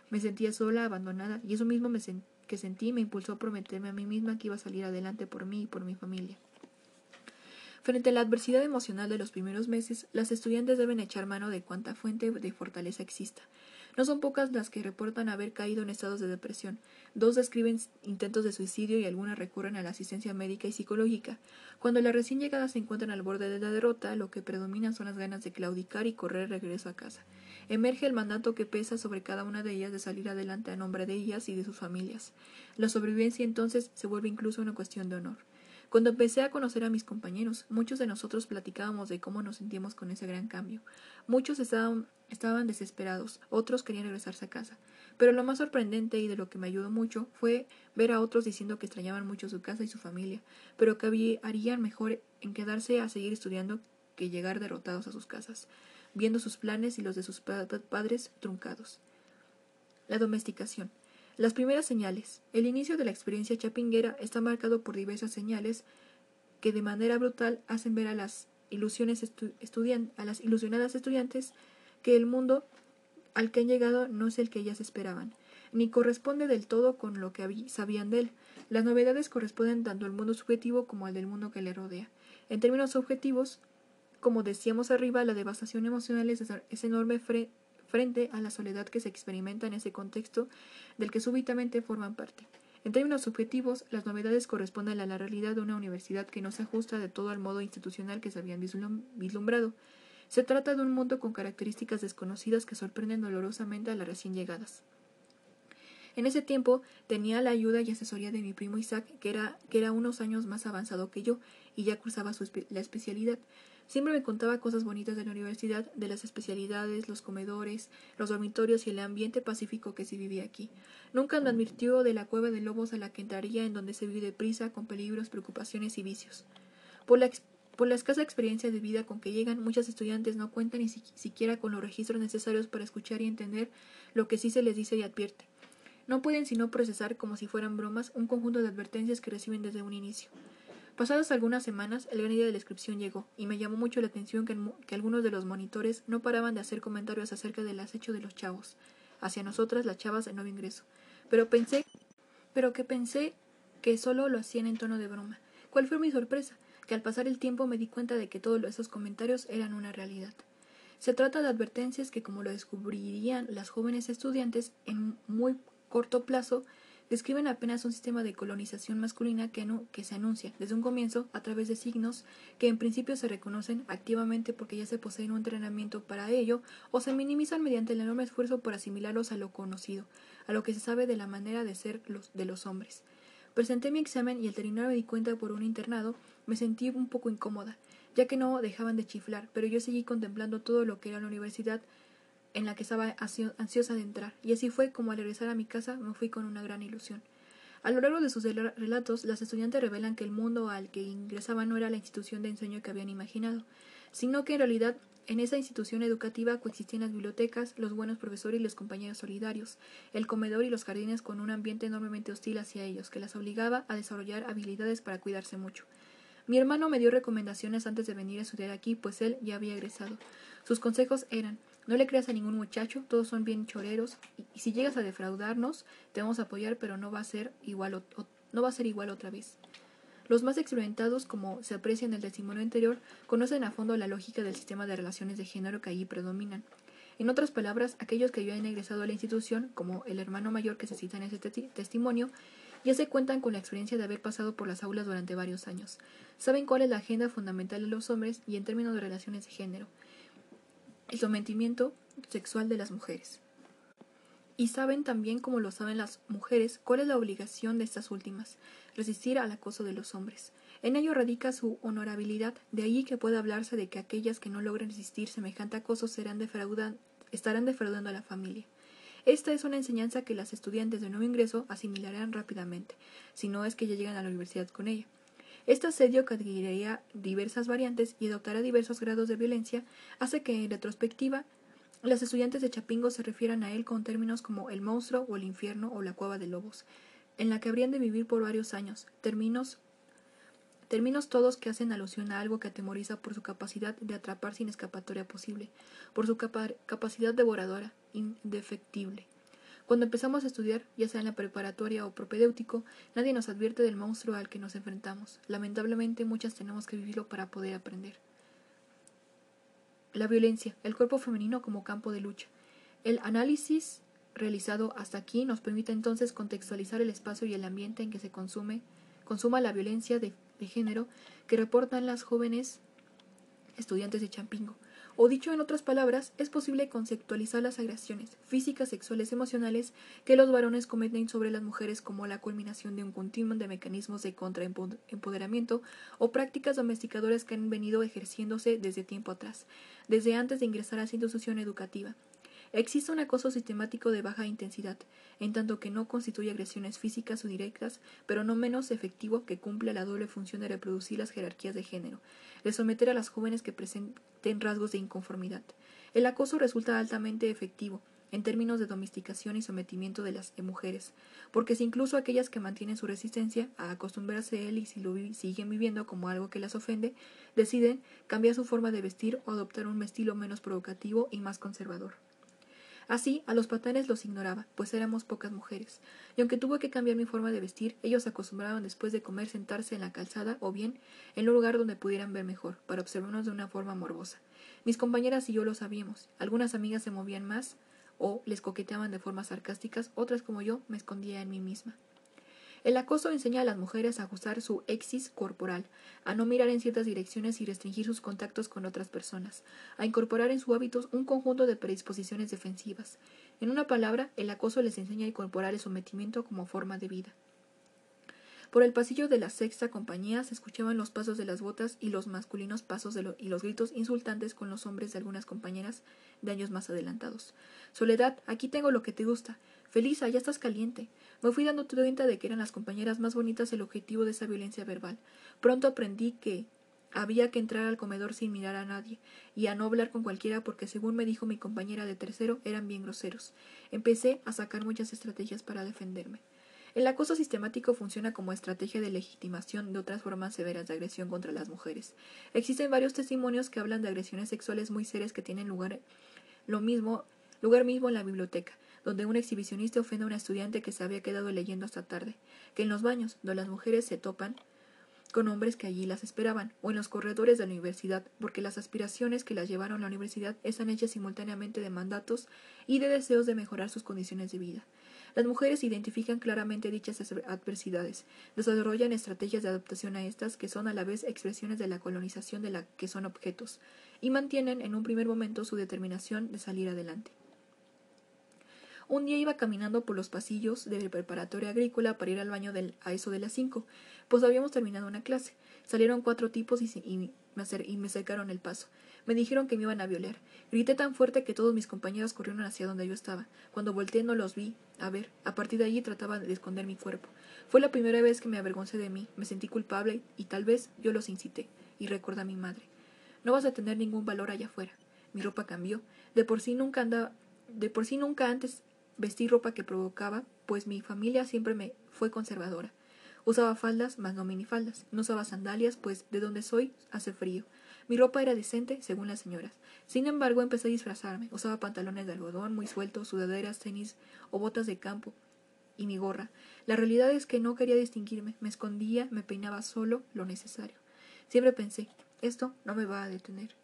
Me sentía sola, abandonada, y eso mismo me que sentí me impulsó a prometerme a mí misma que iba a salir adelante por mí y por mi familia. Frente a la adversidad emocional de los primeros meses, las estudiantes deben echar mano de cuanta fuente de fortaleza exista. No son pocas las que reportan haber caído en estados de depresión. Dos describen intentos de suicidio y algunas recurren a la asistencia médica y psicológica. Cuando las recién llegadas se encuentran al borde de la derrota, lo que predomina son las ganas de claudicar y correr regreso a casa. Emerge el mandato que pesa sobre cada una de ellas de salir adelante a nombre de ellas y de sus familias. La sobrevivencia entonces se vuelve incluso una cuestión de honor. Cuando empecé a conocer a mis compañeros, muchos de nosotros platicábamos de cómo nos sentíamos con ese gran cambio. Muchos estaban, desesperados, otros querían regresarse a casa. Pero lo más sorprendente y de lo que me ayudó mucho fue ver a otros diciendo que extrañaban mucho su casa y su familia, pero que harían mejor en quedarse a seguir estudiando que llegar derrotados a sus casas, viendo sus planes y los de sus padres truncados. La domesticación. Las primeras señales. El inicio de la experiencia chapinguera está marcado por diversas señales que de manera brutal hacen ver a las, ilusiones a las ilusionadas estudiantes que el mundo al que han llegado no es el que ellas esperaban, ni corresponde del todo con lo que sabían de él. Las novedades corresponden tanto al mundo subjetivo como al del mundo que le rodea. En términos objetivos, como decíamos arriba, la devastación emocional es, es enorme frente a la soledad que se experimenta en ese contexto del que súbitamente forman parte. En términos subjetivos, las novedades corresponden a la realidad de una universidad que no se ajusta de todo al modo institucional que se habían vislumbrado. Se trata de un mundo con características desconocidas que sorprenden dolorosamente a las recién llegadas. En ese tiempo tenía la ayuda y asesoría de mi primo Isaac, que era, que era unos años más avanzado que yo, y ya cursaba la especialidad. Siempre me contaba cosas bonitas de la universidad, de las especialidades, los comedores, los dormitorios y el ambiente pacífico que se vivía aquí. Nunca me advirtió de la cueva de lobos a la que entraría en donde se vive deprisa, con peligros, preocupaciones y vicios. Por la, escasa experiencia de vida con que llegan, muchos estudiantes no cuentan ni siquiera con los registros necesarios para escuchar y entender lo que sí se les dice y advierte. No pueden sino procesar como si fueran bromas un conjunto de advertencias que reciben desde un inicio. Pasadas algunas semanas, el gran día de la inscripción llegó, y me llamó mucho la atención que, algunos de los monitores no paraban de hacer comentarios acerca del acecho de los chavos, hacia nosotras las chavas de nuevo ingreso. Pero pensé, pero que pensé que solo lo hacían en tono de broma. ¿Cuál fue mi sorpresa? Que al pasar el tiempo me di cuenta de que todos esos comentarios eran una realidad. Se trata de advertencias que, como lo descubrirían las jóvenes estudiantes, en muy corto plazo describen apenas un sistema de colonización masculina que, se anuncia desde un comienzo a través de signos que en principio se reconocen activamente porque ya se poseen un entrenamiento para ello o se minimizan mediante el enorme esfuerzo por asimilarlos a lo conocido, a lo que se sabe de la manera de ser los, de los hombres. Presenté mi examen y al terminar me di cuenta por un internado, me sentí un poco incómoda, ya que no dejaban de chiflar, pero yo seguí contemplando todo lo que era la universidad en la que estaba ansiosa de entrar, y así fue como al regresar a mi casa me fui con una gran ilusión. A lo largo de sus relatos, las estudiantes revelan que el mundo al que ingresaban no era la institución de ensueño que habían imaginado, sino que en realidad en esa institución educativa coexistían las bibliotecas, los buenos profesores y los compañeros solidarios, el comedor y los jardines con un ambiente enormemente hostil hacia ellos, que las obligaba a desarrollar habilidades para cuidarse mucho. Mi hermano me dio recomendaciones antes de venir a estudiar aquí, pues él ya había egresado. Sus consejos eran no le creas a ningún muchacho, todos son bien choreros, y, si llegas a defraudarnos, te vamos a apoyar, pero no va a ser igual no va a ser igual otra vez. Los más experimentados, como se aprecia en el testimonio anterior, conocen a fondo la lógica del sistema de relaciones de género que allí predominan. En otras palabras, aquellos que ya han egresado a la institución, como el hermano mayor que se cita en ese testimonio, ya se cuentan con la experiencia de haber pasado por las aulas durante varios años. Saben cuál es la agenda fundamental de los hombres y en términos de relaciones de género. El sometimiento sexual de las mujeres. Y saben también, como lo saben las mujeres, cuál es la obligación de estas últimas, resistir al acoso de los hombres. En ello radica su honorabilidad, de allí que pueda hablarse de que aquellas que no logren resistir semejante acoso serán estarán defraudando a la familia. Esta es una enseñanza que las estudiantes de nuevo ingreso asimilarán rápidamente, si no es que ya llegan a la universidad con ella. Este asedio que adquiriría diversas variantes y adoptará diversos grados de violencia hace que, en retrospectiva, las estudiantes de Chapingo se refieran a él con términos como el monstruo o el infierno o la cueva de lobos, en la que habrían de vivir por varios años, términos Términos todos que hacen alusión a algo que atemoriza por su capacidad de atrapar sin escapatoria posible, por su capacidad devoradora, indefectible. Cuando empezamos a estudiar, ya sea en la preparatoria o propedéutico, nadie nos advierte del monstruo al que nos enfrentamos. Lamentablemente, muchas tenemos que vivirlo para poder aprender. La violencia, el cuerpo femenino como campo de lucha. El análisis realizado hasta aquí nos permite entonces contextualizar el espacio y el ambiente en que se consume, consuma la violencia de de género que reportan las jóvenes estudiantes de Champingo. O dicho en otras palabras, es posible conceptualizar las agresiones físicas, sexuales, emocionales que los varones cometen sobre las mujeres como la culminación de un continuum de mecanismos de contraempoderamiento o prácticas domesticadoras que han venido ejerciéndose desde tiempo atrás, desde antes de ingresar a esa institución educativa, Existe un acoso sistemático de baja intensidad, en tanto que no constituye agresiones físicas o directas, pero no menos efectivo que cumple la doble función de reproducir las jerarquías de género, de someter a las jóvenes que presenten rasgos de inconformidad. El acoso resulta altamente efectivo, en términos de domesticación y sometimiento de las mujeres, porque si incluso aquellas que mantienen su resistencia a acostumbrarse a él y si lo siguen viviendo como algo que las ofende, deciden cambiar su forma de vestir o adoptar un estilo menos provocativo y más conservador. Así, a los patanes los ignoraba, pues éramos pocas mujeres, y aunque tuve que cambiar mi forma de vestir, ellos acostumbraban después de comer sentarse en la calzada o bien en un lugar donde pudieran ver mejor, para observarnos de una forma morbosa. Mis compañeras y yo lo sabíamos. Algunas amigas se movían más o les coqueteaban de formas sarcásticas, otras como yo me escondía en mí misma. El acoso enseña a las mujeres a ajustar su exis corporal, a no mirar en ciertas direcciones y restringir sus contactos con otras personas, a incorporar en su hábitos un conjunto de predisposiciones defensivas. En una palabra, el acoso les enseña a incorporar el sometimiento como forma de vida. Por el pasillo de la sexta compañía se escuchaban los pasos de las botas y los masculinos pasos y los gritos insultantes con los hombres de algunas compañeras de años más adelantados. Soledad, aquí tengo lo que te gusta. Felisa, ya estás caliente. Me fui dando cuenta de que eran las compañeras más bonitas el objetivo de esa violencia verbal. Pronto aprendí que había que entrar al comedor sin mirar a nadie y a no hablar con cualquiera porque según me dijo mi compañera de tercero eran bien groseros. Empecé a sacar muchas estrategias para defenderme. El acoso sistemático funciona como estrategia de legitimación de otras formas severas de agresión contra las mujeres. Existen varios testimonios que hablan de agresiones sexuales muy serias que tienen lugar mismo lugar mismo en la biblioteca donde un exhibicionista ofende a una estudiante que se había quedado leyendo hasta tarde, que en los baños, donde las mujeres se topan con hombres que allí las esperaban, o en los corredores de la universidad, porque las aspiraciones que las llevaron a la universidad están hechas simultáneamente de mandatos y de deseos de mejorar sus condiciones de vida. Las mujeres identifican claramente dichas adversidades, desarrollan estrategias de adaptación a estas que son a la vez expresiones de la colonización de la que son objetos, y mantienen en un primer momento su determinación de salir adelante. Un día iba caminando por los pasillos de la preparatoria agrícola para ir al baño del, a eso de las cinco, pues habíamos terminado una clase. Salieron cuatro tipos y, y me cercaron el paso. Me dijeron que me iban a violar. Grité tan fuerte que todos mis compañeros corrieron hacia donde yo estaba. Cuando volteé no los vi. A ver, a partir de allí trataba de esconder mi cuerpo. Fue la primera vez que me avergoncé de mí. Me sentí culpable y tal vez yo los incité. Y recuerda a mi madre. No vas a tener ningún valor allá afuera. Mi ropa cambió. De por sí nunca andaba, de por sí nunca antes vestí ropa que provocaba, pues mi familia siempre me fue conservadora. Usaba faldas, más no minifaldas. No usaba sandalias, pues de donde soy hace frío. Mi ropa era decente, según las señoras. Sin embargo, empecé a disfrazarme. Usaba pantalones de algodón muy sueltos, sudaderas, tenis o botas de campo y mi gorra. La realidad es que no quería distinguirme. Me escondía, me peinaba solo lo necesario. Siempre pensé, esto no me va a detener.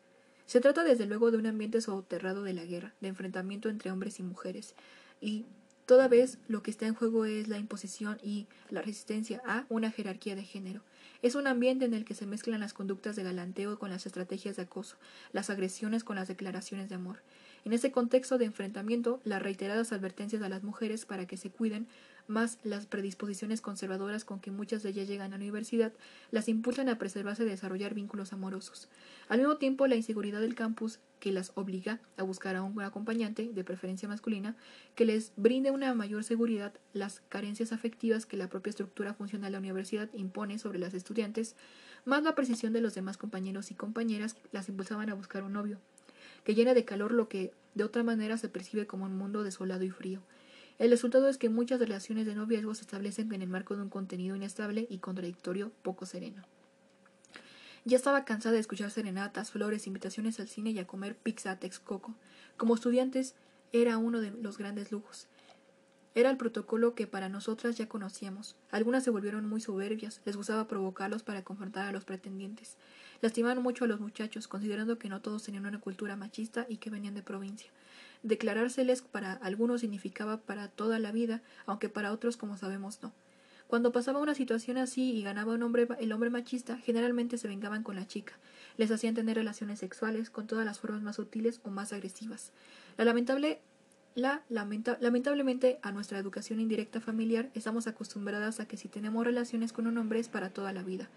Se trata desde luego de un ambiente soterrado de la guerra, de enfrentamiento entre hombres y mujeres, y Toda vez lo que está en juego es la imposición y la resistencia a una jerarquía de género. Es un ambiente en el que se mezclan las conductas de galanteo con las estrategias de acoso, las agresiones con las declaraciones de amor. En ese contexto de enfrentamiento, las reiteradas advertencias a las mujeres para que se cuiden más las predisposiciones conservadoras con que muchas de ellas llegan a la universidad, las impulsan a preservarse y desarrollar vínculos amorosos. Al mismo tiempo, la inseguridad del campus, que las obliga a buscar a un acompañante, de preferencia masculina, que les brinde una mayor seguridad, las carencias afectivas que la propia estructura funcional de la universidad impone sobre las estudiantes, más la precisión de los demás compañeros y compañeras las impulsaban a buscar un novio, que llena de calor lo que de otra manera se percibe como un mundo desolado y frío. El resultado es que muchas relaciones de noviazgo se establecen en el marco de un contenido inestable y contradictorio poco sereno. Ya estaba cansada de escuchar serenatas, flores, invitaciones al cine y a comer pizza a Texcoco. Como estudiantes era uno de los grandes lujos. Era el protocolo que para nosotras ya conocíamos. Algunas se volvieron muy soberbias, les gustaba provocarlos para confrontar a los pretendientes. Lastimaron mucho a los muchachos, considerando que no todos tenían una cultura machista y que venían de provincia. Declarárseles para algunos significaba para toda la vida, aunque para otros, como sabemos, no. Cuando pasaba una situación así y ganaba un hombre, el hombre machista, generalmente se vengaban con la chica. Les hacían tener relaciones sexuales con todas las formas más sutiles o más agresivas. La lamentable la, lamentablemente, a nuestra educación indirecta familiar estamos acostumbradas a que si tenemos relaciones con un hombre es para toda la vida.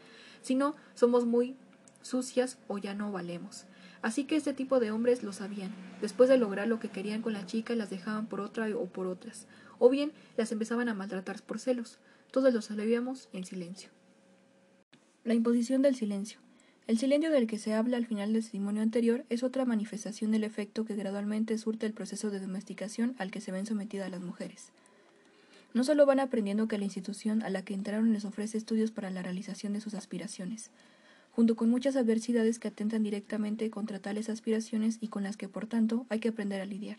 Si no, somos muy sucias o ya no valemos. Así que este tipo de hombres lo sabían. Después de lograr lo que querían con la chica, las dejaban por otra o por otras. O bien las empezaban a maltratar por celos. Todos los sabíamos en silencio. La imposición del silencio. El silencio del que se habla al final del testimonio anterior es otra manifestación del efecto que gradualmente surte el proceso de domesticación al que se ven sometidas las mujeres. No solo van aprendiendo que la institución a la que entraron les ofrece estudios para la realización de sus aspiraciones, junto con muchas adversidades que atentan directamente contra tales aspiraciones y con las que, por tanto, hay que aprender a lidiar.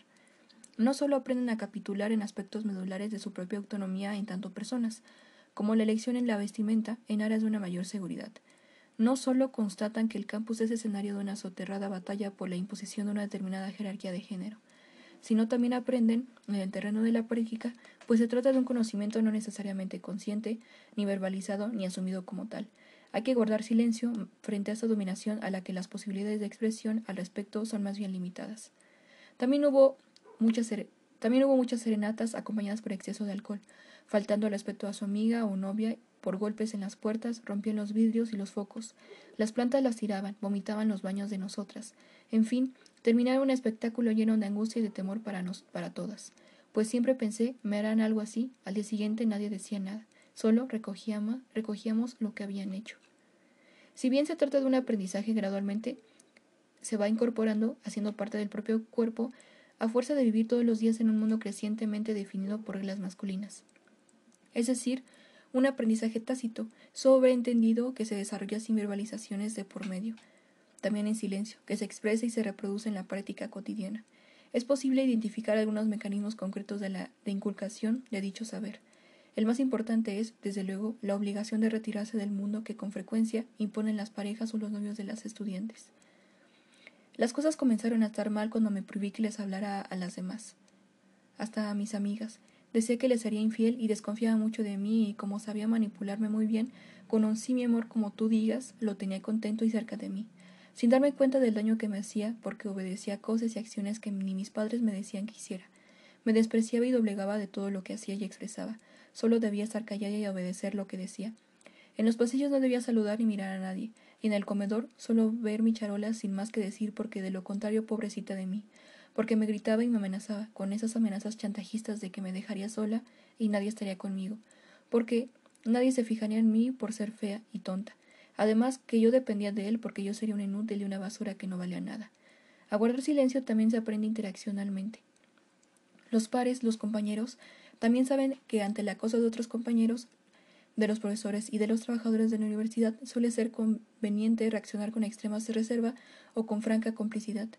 No solo aprenden a capitular en aspectos medulares de su propia autonomía en tanto personas, como la elección en la vestimenta en aras de una mayor seguridad. No solo constatan que el campus es escenario de una soterrada batalla por la imposición de una determinada jerarquía de género, sino también aprenden en el terreno de la práctica, pues se trata de un conocimiento no necesariamente consciente, ni verbalizado, ni asumido como tal, hay que guardar silencio frente a esta dominación a la que las posibilidades de expresión al respecto son más bien limitadas. También hubo muchas, también hubo muchas serenatas acompañadas por exceso de alcohol, faltando al respeto a su amiga o novia por golpes en las puertas, rompían los vidrios y los focos. Las plantas las tiraban, vomitaban los baños de nosotras. En fin, terminaron un espectáculo lleno de angustia y de temor para, nos, para todas. Pues siempre pensé, me harán algo así. Al día siguiente nadie decía nada. Solo recogíamos, recogíamos lo que habían hecho. Si bien se trata de un aprendizaje gradualmente, se va incorporando, haciendo parte del propio cuerpo, a fuerza de vivir todos los días en un mundo crecientemente definido por reglas masculinas. Es decir, un aprendizaje tácito, sobreentendido que se desarrolla sin verbalizaciones de por medio, también en silencio, que se expresa y se reproduce en la práctica cotidiana. Es posible identificar algunos mecanismos concretos de la de inculcación de dicho saber, el más importante es, desde luego, la obligación de retirarse del mundo que con frecuencia imponen las parejas o los novios de las estudiantes. Las cosas comenzaron a estar mal cuando me prohibí que les hablara a las demás, hasta a mis amigas. Decía que le sería infiel y desconfiaba mucho de mí y como sabía manipularme muy bien, conocí mi amor como tú digas, lo tenía contento y cerca de mí, sin darme cuenta del daño que me hacía porque obedecía cosas y acciones que ni mis padres me decían que hiciera. Me despreciaba y doblegaba de todo lo que hacía y expresaba. Solo debía estar callada y obedecer lo que decía. En los pasillos no debía saludar ni mirar a nadie, y en el comedor solo ver mi charola sin más que decir porque de lo contrario pobrecita de mí, porque me gritaba y me amenazaba, con esas amenazas chantajistas de que me dejaría sola y nadie estaría conmigo, porque nadie se fijaría en mí por ser fea y tonta. Además que yo dependía de él porque yo sería un inútil y una basura que no valía nada. A guardar silencio también se aprende interaccionalmente. Los pares, los compañeros, también saben que ante el acoso de otros compañeros, de los profesores y de los trabajadores de la universidad suele ser conveniente reaccionar con extrema reserva o con franca complicidad.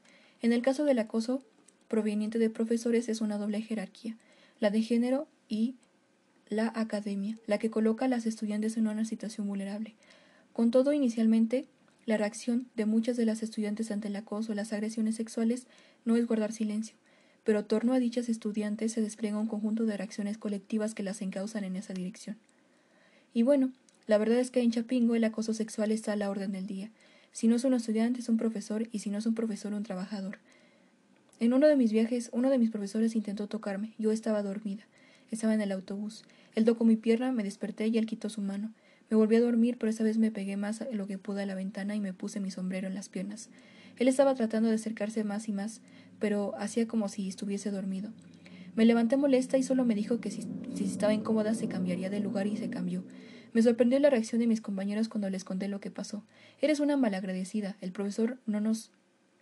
En el caso del acoso proveniente de profesores es una doble jerarquía, la de género y la academia, la que coloca a las estudiantes en una situación vulnerable. Con todo, inicialmente, la reacción de muchas de las estudiantes ante el acoso o las agresiones sexuales no es guardar silencio, pero torno a dichas estudiantes se despliega un conjunto de reacciones colectivas que las encausan en esa dirección. Y bueno, la verdad es que en Chapingo el acoso sexual está a la orden del día. Si no es un estudiante, es un profesor, y si no es un profesor, un trabajador. En uno de mis viajes, uno de mis profesores intentó tocarme. Yo estaba dormida. Estaba en el autobús. Él tocó mi pierna, me desperté y él quitó su mano. Me volví a dormir, pero esta vez me pegué más a lo que pude a la ventana y me puse mi sombrero en las piernas. Él estaba tratando de acercarse más y más, pero hacía como si estuviese dormido. Me levanté molesta y solo me dijo que si, estaba incómoda se cambiaría de lugar y se cambió. Me sorprendió la reacción de mis compañeros cuando les conté lo que pasó. Eres una malagradecida. El profesor no nos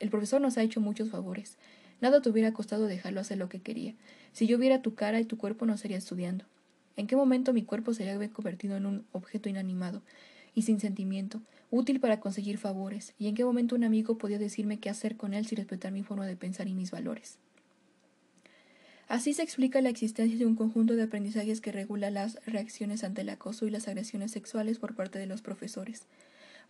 el profesor nos ha hecho muchos favores. Nada te hubiera costado dejarlo hacer lo que quería. Si yo viera tu cara y tu cuerpo no sería estudiando. ¿En qué momento mi cuerpo se convertido en un objeto inanimado y sin sentimiento, útil para conseguir favores? ¿Y en qué momento un amigo podía decirme qué hacer con él sin respetar mi forma de pensar y mis valores? Así se explica la existencia de un conjunto de aprendizajes que regula las reacciones ante el acoso y las agresiones sexuales por parte de los profesores.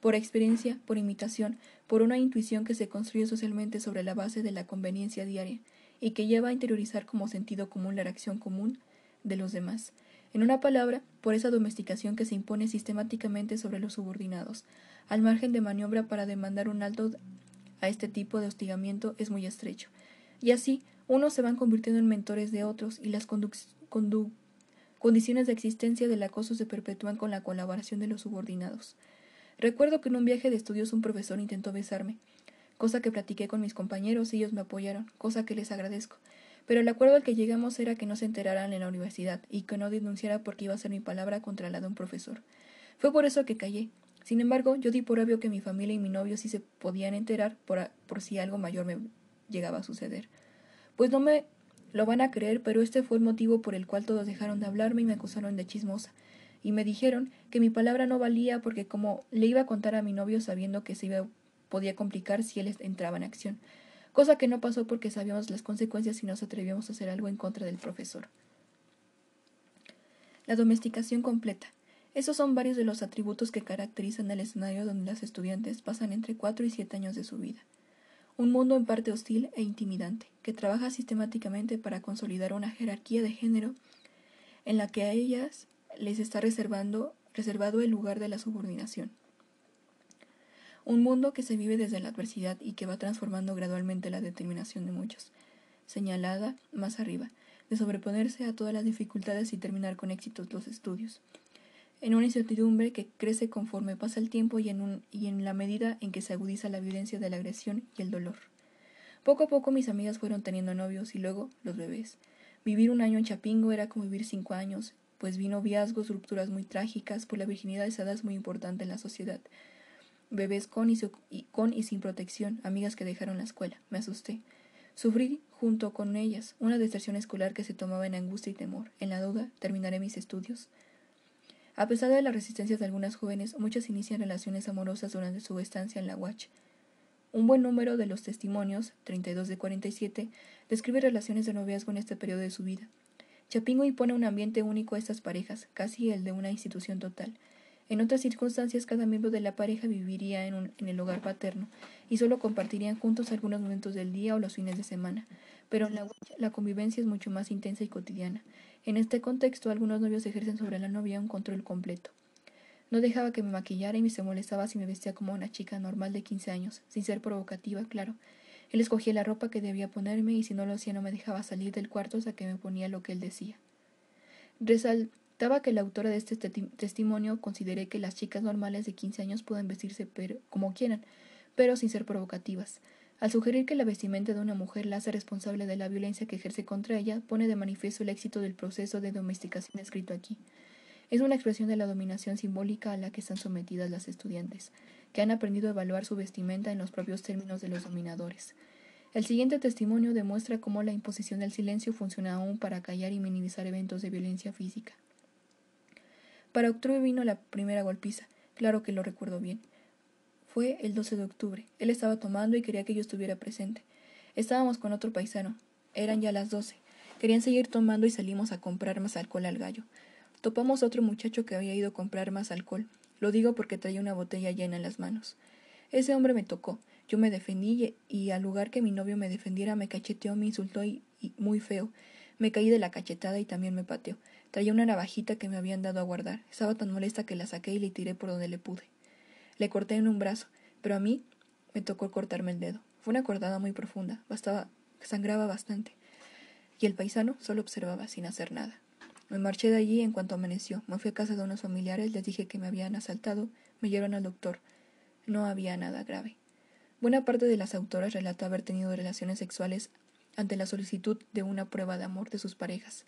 Por experiencia, por imitación, por una intuición que se construye socialmente sobre la base de la conveniencia diaria y que lleva a interiorizar como sentido común la reacción común de los demás. En una palabra, por esa domesticación que se impone sistemáticamente sobre los subordinados, al margen de maniobra para demandar un alto a este tipo de hostigamiento es muy estrecho. Y así, unos se van convirtiendo en mentores de otros y las condiciones de existencia del acoso se perpetúan con la colaboración de los subordinados. Recuerdo que en un viaje de estudios un profesor intentó besarme, cosa que platiqué con mis compañeros y ellos me apoyaron, cosa que les agradezco. Pero el acuerdo al que llegamos era que no se enteraran en la universidad y que no denunciara porque iba a ser mi palabra contra la de un profesor. Fue por eso que callé. Sin embargo, yo di por obvio que mi familia y mi novio sí se podían enterar por, por si algo mayor me llegaba a suceder. Pues no me lo van a creer, pero este fue el motivo por el cual todos dejaron de hablarme y me acusaron de chismosa. Y me dijeron que mi palabra no valía porque como le iba a contar a mi novio sabiendo que se iba, podía complicar si él entraba en acción cosa que no pasó porque sabíamos las consecuencias y nos atrevíamos a hacer algo en contra del profesor. La domesticación completa. Esos son varios de los atributos que caracterizan el escenario donde las estudiantes pasan entre cuatro y siete años de su vida. Un mundo en parte hostil e intimidante, que trabaja sistemáticamente para consolidar una jerarquía de género en la que a ellas les está reservando, reservado el lugar de la subordinación. Un mundo que se vive desde la adversidad y que va transformando gradualmente la determinación de muchos, señalada más arriba, de sobreponerse a todas las dificultades y terminar con éxitos los estudios. En una incertidumbre que crece conforme pasa el tiempo y en, un, y en la medida en que se agudiza la evidencia de la agresión y el dolor. Poco a poco mis amigas fueron teniendo novios y luego los bebés. Vivir un año en Chapingo era como vivir cinco años, pues vi noviazgos, rupturas muy trágicas, por la virginidad esa edad es muy importante en la sociedad, bebés con y, sin protección, amigas que dejaron la escuela. Me asusté. Sufrí junto con ellas una deserción escolar que se tomaba en angustia y temor. En la duda, terminaré mis estudios. A pesar de las resistencias de algunas jóvenes, muchas inician relaciones amorosas durante su estancia en la UACH. Un buen número de los testimonios, 32 de 47, describe relaciones de noviazgo en este periodo de su vida. Chapingo impone un ambiente único a estas parejas, casi el de una institución total. En otras circunstancias, cada miembro de la pareja viviría en, el hogar paterno y solo compartirían juntos algunos momentos del día o los fines de semana. Pero en la la convivencia es mucho más intensa y cotidiana. En este contexto, algunos novios ejercen sobre la novia un control completo. No dejaba que me maquillara y se molestaba si me vestía como una chica normal de 15 años, sin ser provocativa, claro. Él escogía la ropa que debía ponerme y si no lo hacía no me dejaba salir del cuarto hasta que me ponía lo que él decía. Resaltaba que la autora de este testimonio consideré que las chicas normales de 15 años pueden vestirse como quieran, pero sin ser provocativas. Al sugerir que la vestimenta de una mujer la hace responsable de la violencia que ejerce contra ella, pone de manifiesto el éxito del proceso de domesticación escrito aquí. Es una expresión de la dominación simbólica a la que están sometidas las estudiantes que han aprendido a evaluar su vestimenta en los propios términos de los dominadores. El siguiente testimonio demuestra cómo la imposición del silencio funciona aún para callar y minimizar eventos de violencia física. Para octubre vino la primera golpiza, claro que lo recuerdo bien. Fue el 12 de octubre. Él estaba tomando y quería que yo estuviera presente. Estábamos con otro paisano. Eran ya las doce. Querían seguir tomando y salimos a comprar más alcohol al gallo. Topamos a otro muchacho que había ido a comprar más alcohol. Lo digo porque traía una botella llena en las manos. Ese hombre me tocó. Yo me defendí y, al lugar que mi novio me defendiera me cacheteó, me insultó y, muy feo. Me caí de la cachetada y también me pateó. Traía una navajita que me habían dado a guardar. Estaba tan molesta que la saqué y le tiré por donde le pude. Le corté en un brazo, pero a mí me tocó cortarme el dedo. Fue una cortada muy profunda, bastaba, sangraba bastante. Y el paisano solo observaba sin hacer nada. Me marché de allí en cuanto amaneció. Me fui a casa de unos familiares, les dije que me habían asaltado, me llevaron al doctor. No había nada grave. Buena parte de las autoras relata haber tenido relaciones sexuales ante la solicitud de una prueba de amor de sus parejas.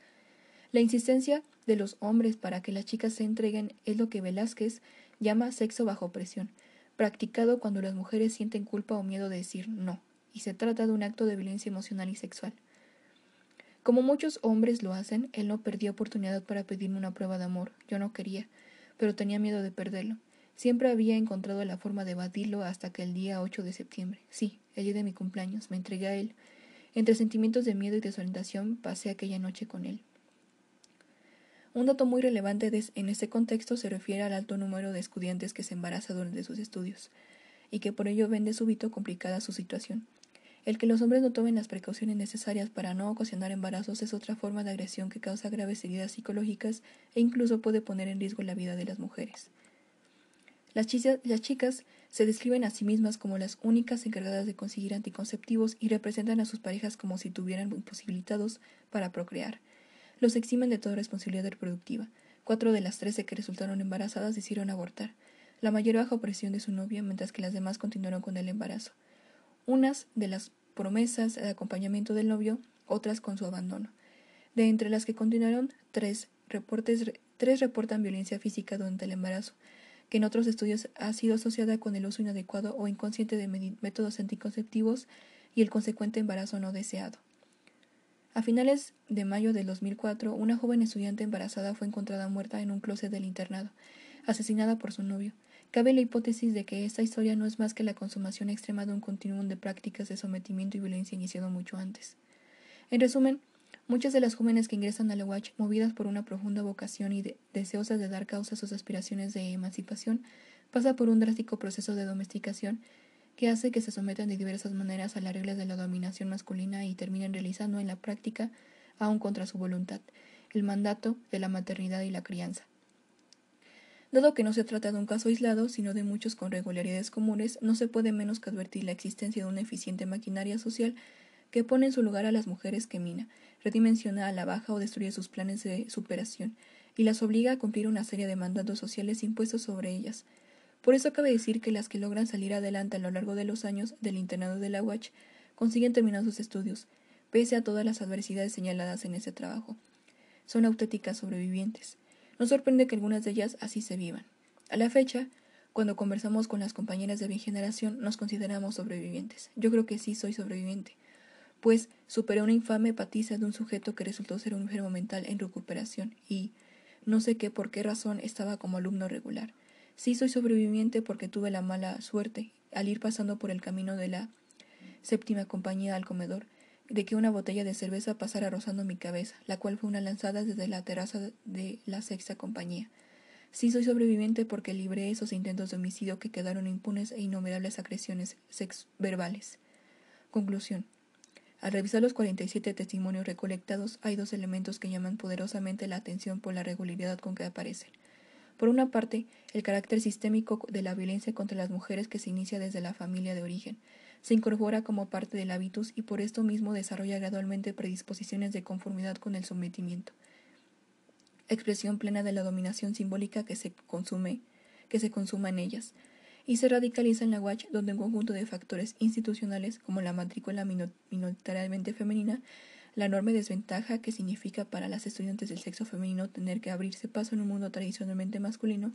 La insistencia de los hombres para que las chicas se entreguen es lo que Velázquez llama sexo bajo presión, practicado cuando las mujeres sienten culpa o miedo de decir no, y se trata de un acto de violencia emocional y sexual. Como muchos hombres lo hacen, él no perdió oportunidad para pedirme una prueba de amor. Yo no quería, pero tenía miedo de perderlo. Siempre había encontrado la forma de evadirlo hasta que el día 8 de septiembre, sí, el día de mi cumpleaños, me entregué a él. Entre sentimientos de miedo y desorientación pasé aquella noche con él. Un dato muy relevante en este contexto se refiere al alto número de estudiantes que se embarazan durante sus estudios, y que por ello ven de súbito complicada su situación. El que los hombres no tomen las precauciones necesarias para no ocasionar embarazos es otra forma de agresión que causa graves heridas psicológicas e incluso puede poner en riesgo la vida de las mujeres. Las, chicas se describen a sí mismas como las únicas encargadas de conseguir anticonceptivos y representan a sus parejas como si tuvieran imposibilitados para procrear. Los eximen de toda responsabilidad reproductiva. Cuatro de las trece que resultaron embarazadas hicieron abortar, la mayor bajo presión de su novia, mientras que las demás continuaron con el embarazo unas de las promesas de acompañamiento del novio, otras con su abandono. De entre las que continuaron, tres, reportes, tres reportan violencia física durante el embarazo, que en otros estudios ha sido asociada con el uso inadecuado o inconsciente de métodos anticonceptivos y el consecuente embarazo no deseado. A finales de mayo del 2004, una joven estudiante embarazada fue encontrada muerta en un closet del internado, asesinada por su novio. Cabe la hipótesis de que esta historia no es más que la consumación extrema de un continuum de prácticas de sometimiento y violencia iniciado mucho antes. En resumen, muchas de las jóvenes que ingresan a la UACH movidas por una profunda vocación y deseosas de dar causa a sus aspiraciones de emancipación, pasan por un drástico proceso de domesticación que hace que se sometan de diversas maneras a las reglas de la dominación masculina y terminen realizando en la práctica, aun contra su voluntad, el mandato de la maternidad y la crianza. Dado que no se trata de un caso aislado, sino de muchos con regularidades comunes, no se puede menos que advertir la existencia de una eficiente maquinaria social que pone en su lugar a las mujeres que mina, redimensiona a la baja o destruye sus planes de superación, y las obliga a cumplir una serie de mandatos sociales impuestos sobre ellas. Por eso cabe decir que las que logran salir adelante a lo largo de los años del internado de la UACH consiguen terminar sus estudios, pese a todas las adversidades señaladas en ese trabajo. Son auténticas sobrevivientes. No sorprende que algunas de ellas así se vivan. A la fecha, cuando conversamos con las compañeras de mi generación, nos consideramos sobrevivientes. Yo creo que sí soy sobreviviente, pues superé una infame hepatitis de un sujeto que resultó ser un enfermo mental en recuperación y no sé qué por qué razón estaba como alumno regular. Sí soy sobreviviente porque tuve la mala suerte, al ir pasando por el camino de la séptima compañía al comedor, de que una botella de cerveza pasara rozando mi cabeza, la cual fue una lanzada desde la terraza de la sexta compañía. Sí soy sobreviviente porque libré esos intentos de homicidio que quedaron impunes e innumerables agresiones sex verbales. Conclusión. Al revisar los 47 testimonios recolectados, hay dos elementos que llaman poderosamente la atención por la regularidad con que aparecen. Por una parte, el carácter sistémico de la violencia contra las mujeres que se inicia desde la familia de origen, se incorpora como parte del hábitus y por esto mismo desarrolla gradualmente predisposiciones de conformidad con el sometimiento. Expresión plena de la dominación simbólica que se consume, que se consuma en ellas, y se radicaliza en la UACH, donde un conjunto de factores institucionales, como la matrícula minoritariamente femenina, la enorme desventaja que significa para las estudiantes del sexo femenino tener que abrirse paso en un mundo tradicionalmente masculino,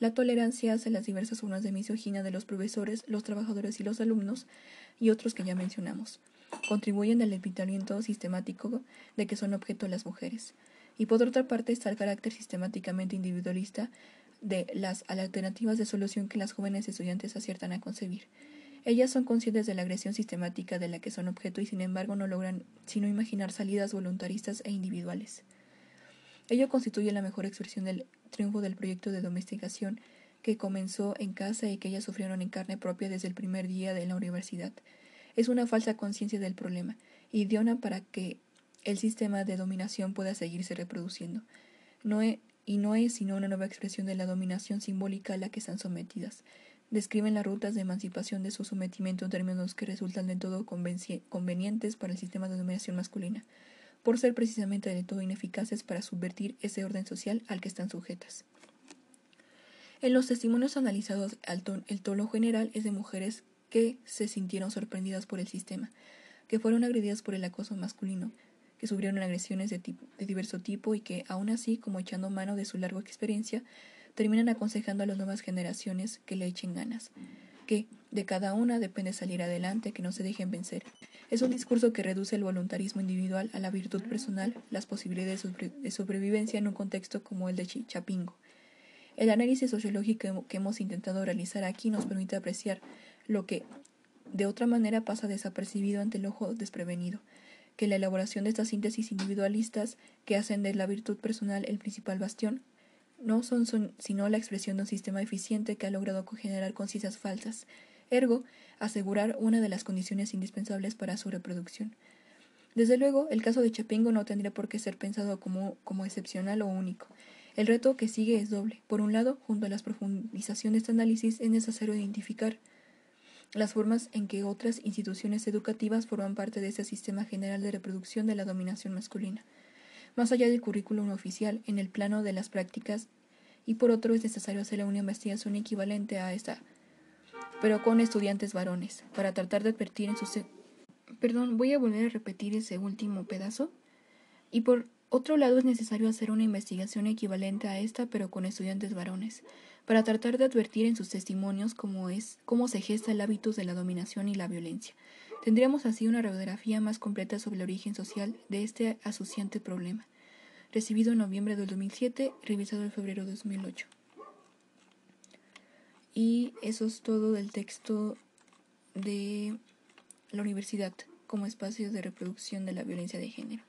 la tolerancia hacia las diversas formas de misoginia de los profesores, los trabajadores y los alumnos, y otros que ya mencionamos, contribuyen al evitamiento sistemático de que son objeto las mujeres. Y por otra parte está el carácter sistemáticamente individualista de las alternativas de solución que las jóvenes estudiantes aciertan a concebir. Ellas son conscientes de la agresión sistemática de la que son objeto y sin embargo no logran sino imaginar salidas voluntaristas e individuales. Ello constituye la mejor expresión del triunfo del proyecto de domesticación que comenzó en casa y que ellas sufrieron en carne propia desde el primer día de la universidad. Es una falsa conciencia del problema, idiona para que el sistema de dominación pueda seguirse reproduciendo. No y no es sino una nueva expresión de la dominación simbólica a la que están sometidas. Describen las rutas de emancipación de su sometimiento en términos que resultan de todo convenientes para el sistema de dominación masculina, por ser precisamente de todo ineficaces para subvertir ese orden social al que están sujetas. En los testimonios analizados, el tono general es de mujeres que se sintieron sorprendidas por el sistema, que fueron agredidas por el acoso masculino, que sufrieron agresiones de, de diverso tipo y que, aún así, como echando mano de su larga experiencia, terminan aconsejando a las nuevas generaciones que le echen ganas, que de cada una depende salir adelante, que no se dejen vencer. Es un discurso que reduce el voluntarismo individual a la virtud personal, las posibilidades de sobrevivencia en un contexto como el de Chapingo. El análisis sociológico que hemos intentado realizar aquí nos permite apreciar lo que de otra manera pasa desapercibido ante el ojo desprevenido, que la elaboración de estas síntesis individualistas que hacen de la virtud personal el principal bastión no son, sino la expresión de un sistema eficiente que ha logrado generar conciencias falsas, ergo, asegurar una de las condiciones indispensables para su reproducción. Desde luego, el caso de Chapingo no tendría por qué ser pensado como, como excepcional o único. El reto que sigue es doble. Por un lado, junto a las profundizaciones de análisis, es necesario identificar las formas en que otras instituciones educativas forman parte de ese sistema general de reproducción de la dominación masculina, más allá del currículum oficial, en el plano de las prácticas, y por otro es necesario hacer una investigación equivalente a esta, pero con estudiantes varones, para tratar de advertir en sus... Perdón, voy a volver a repetir ese último pedazo. Y por otro lado es necesario hacer una investigación equivalente a esta, pero con estudiantes varones, para tratar de advertir en sus testimonios cómo es, cómo se gesta el hábito de la dominación y la violencia. Tendríamos así una radiografía más completa sobre el origen social de este asociante problema. Recibido en noviembre del 2007, revisado en febrero de 2008. Y eso es todo del texto de la universidad como espacio de reproducción de la violencia de género.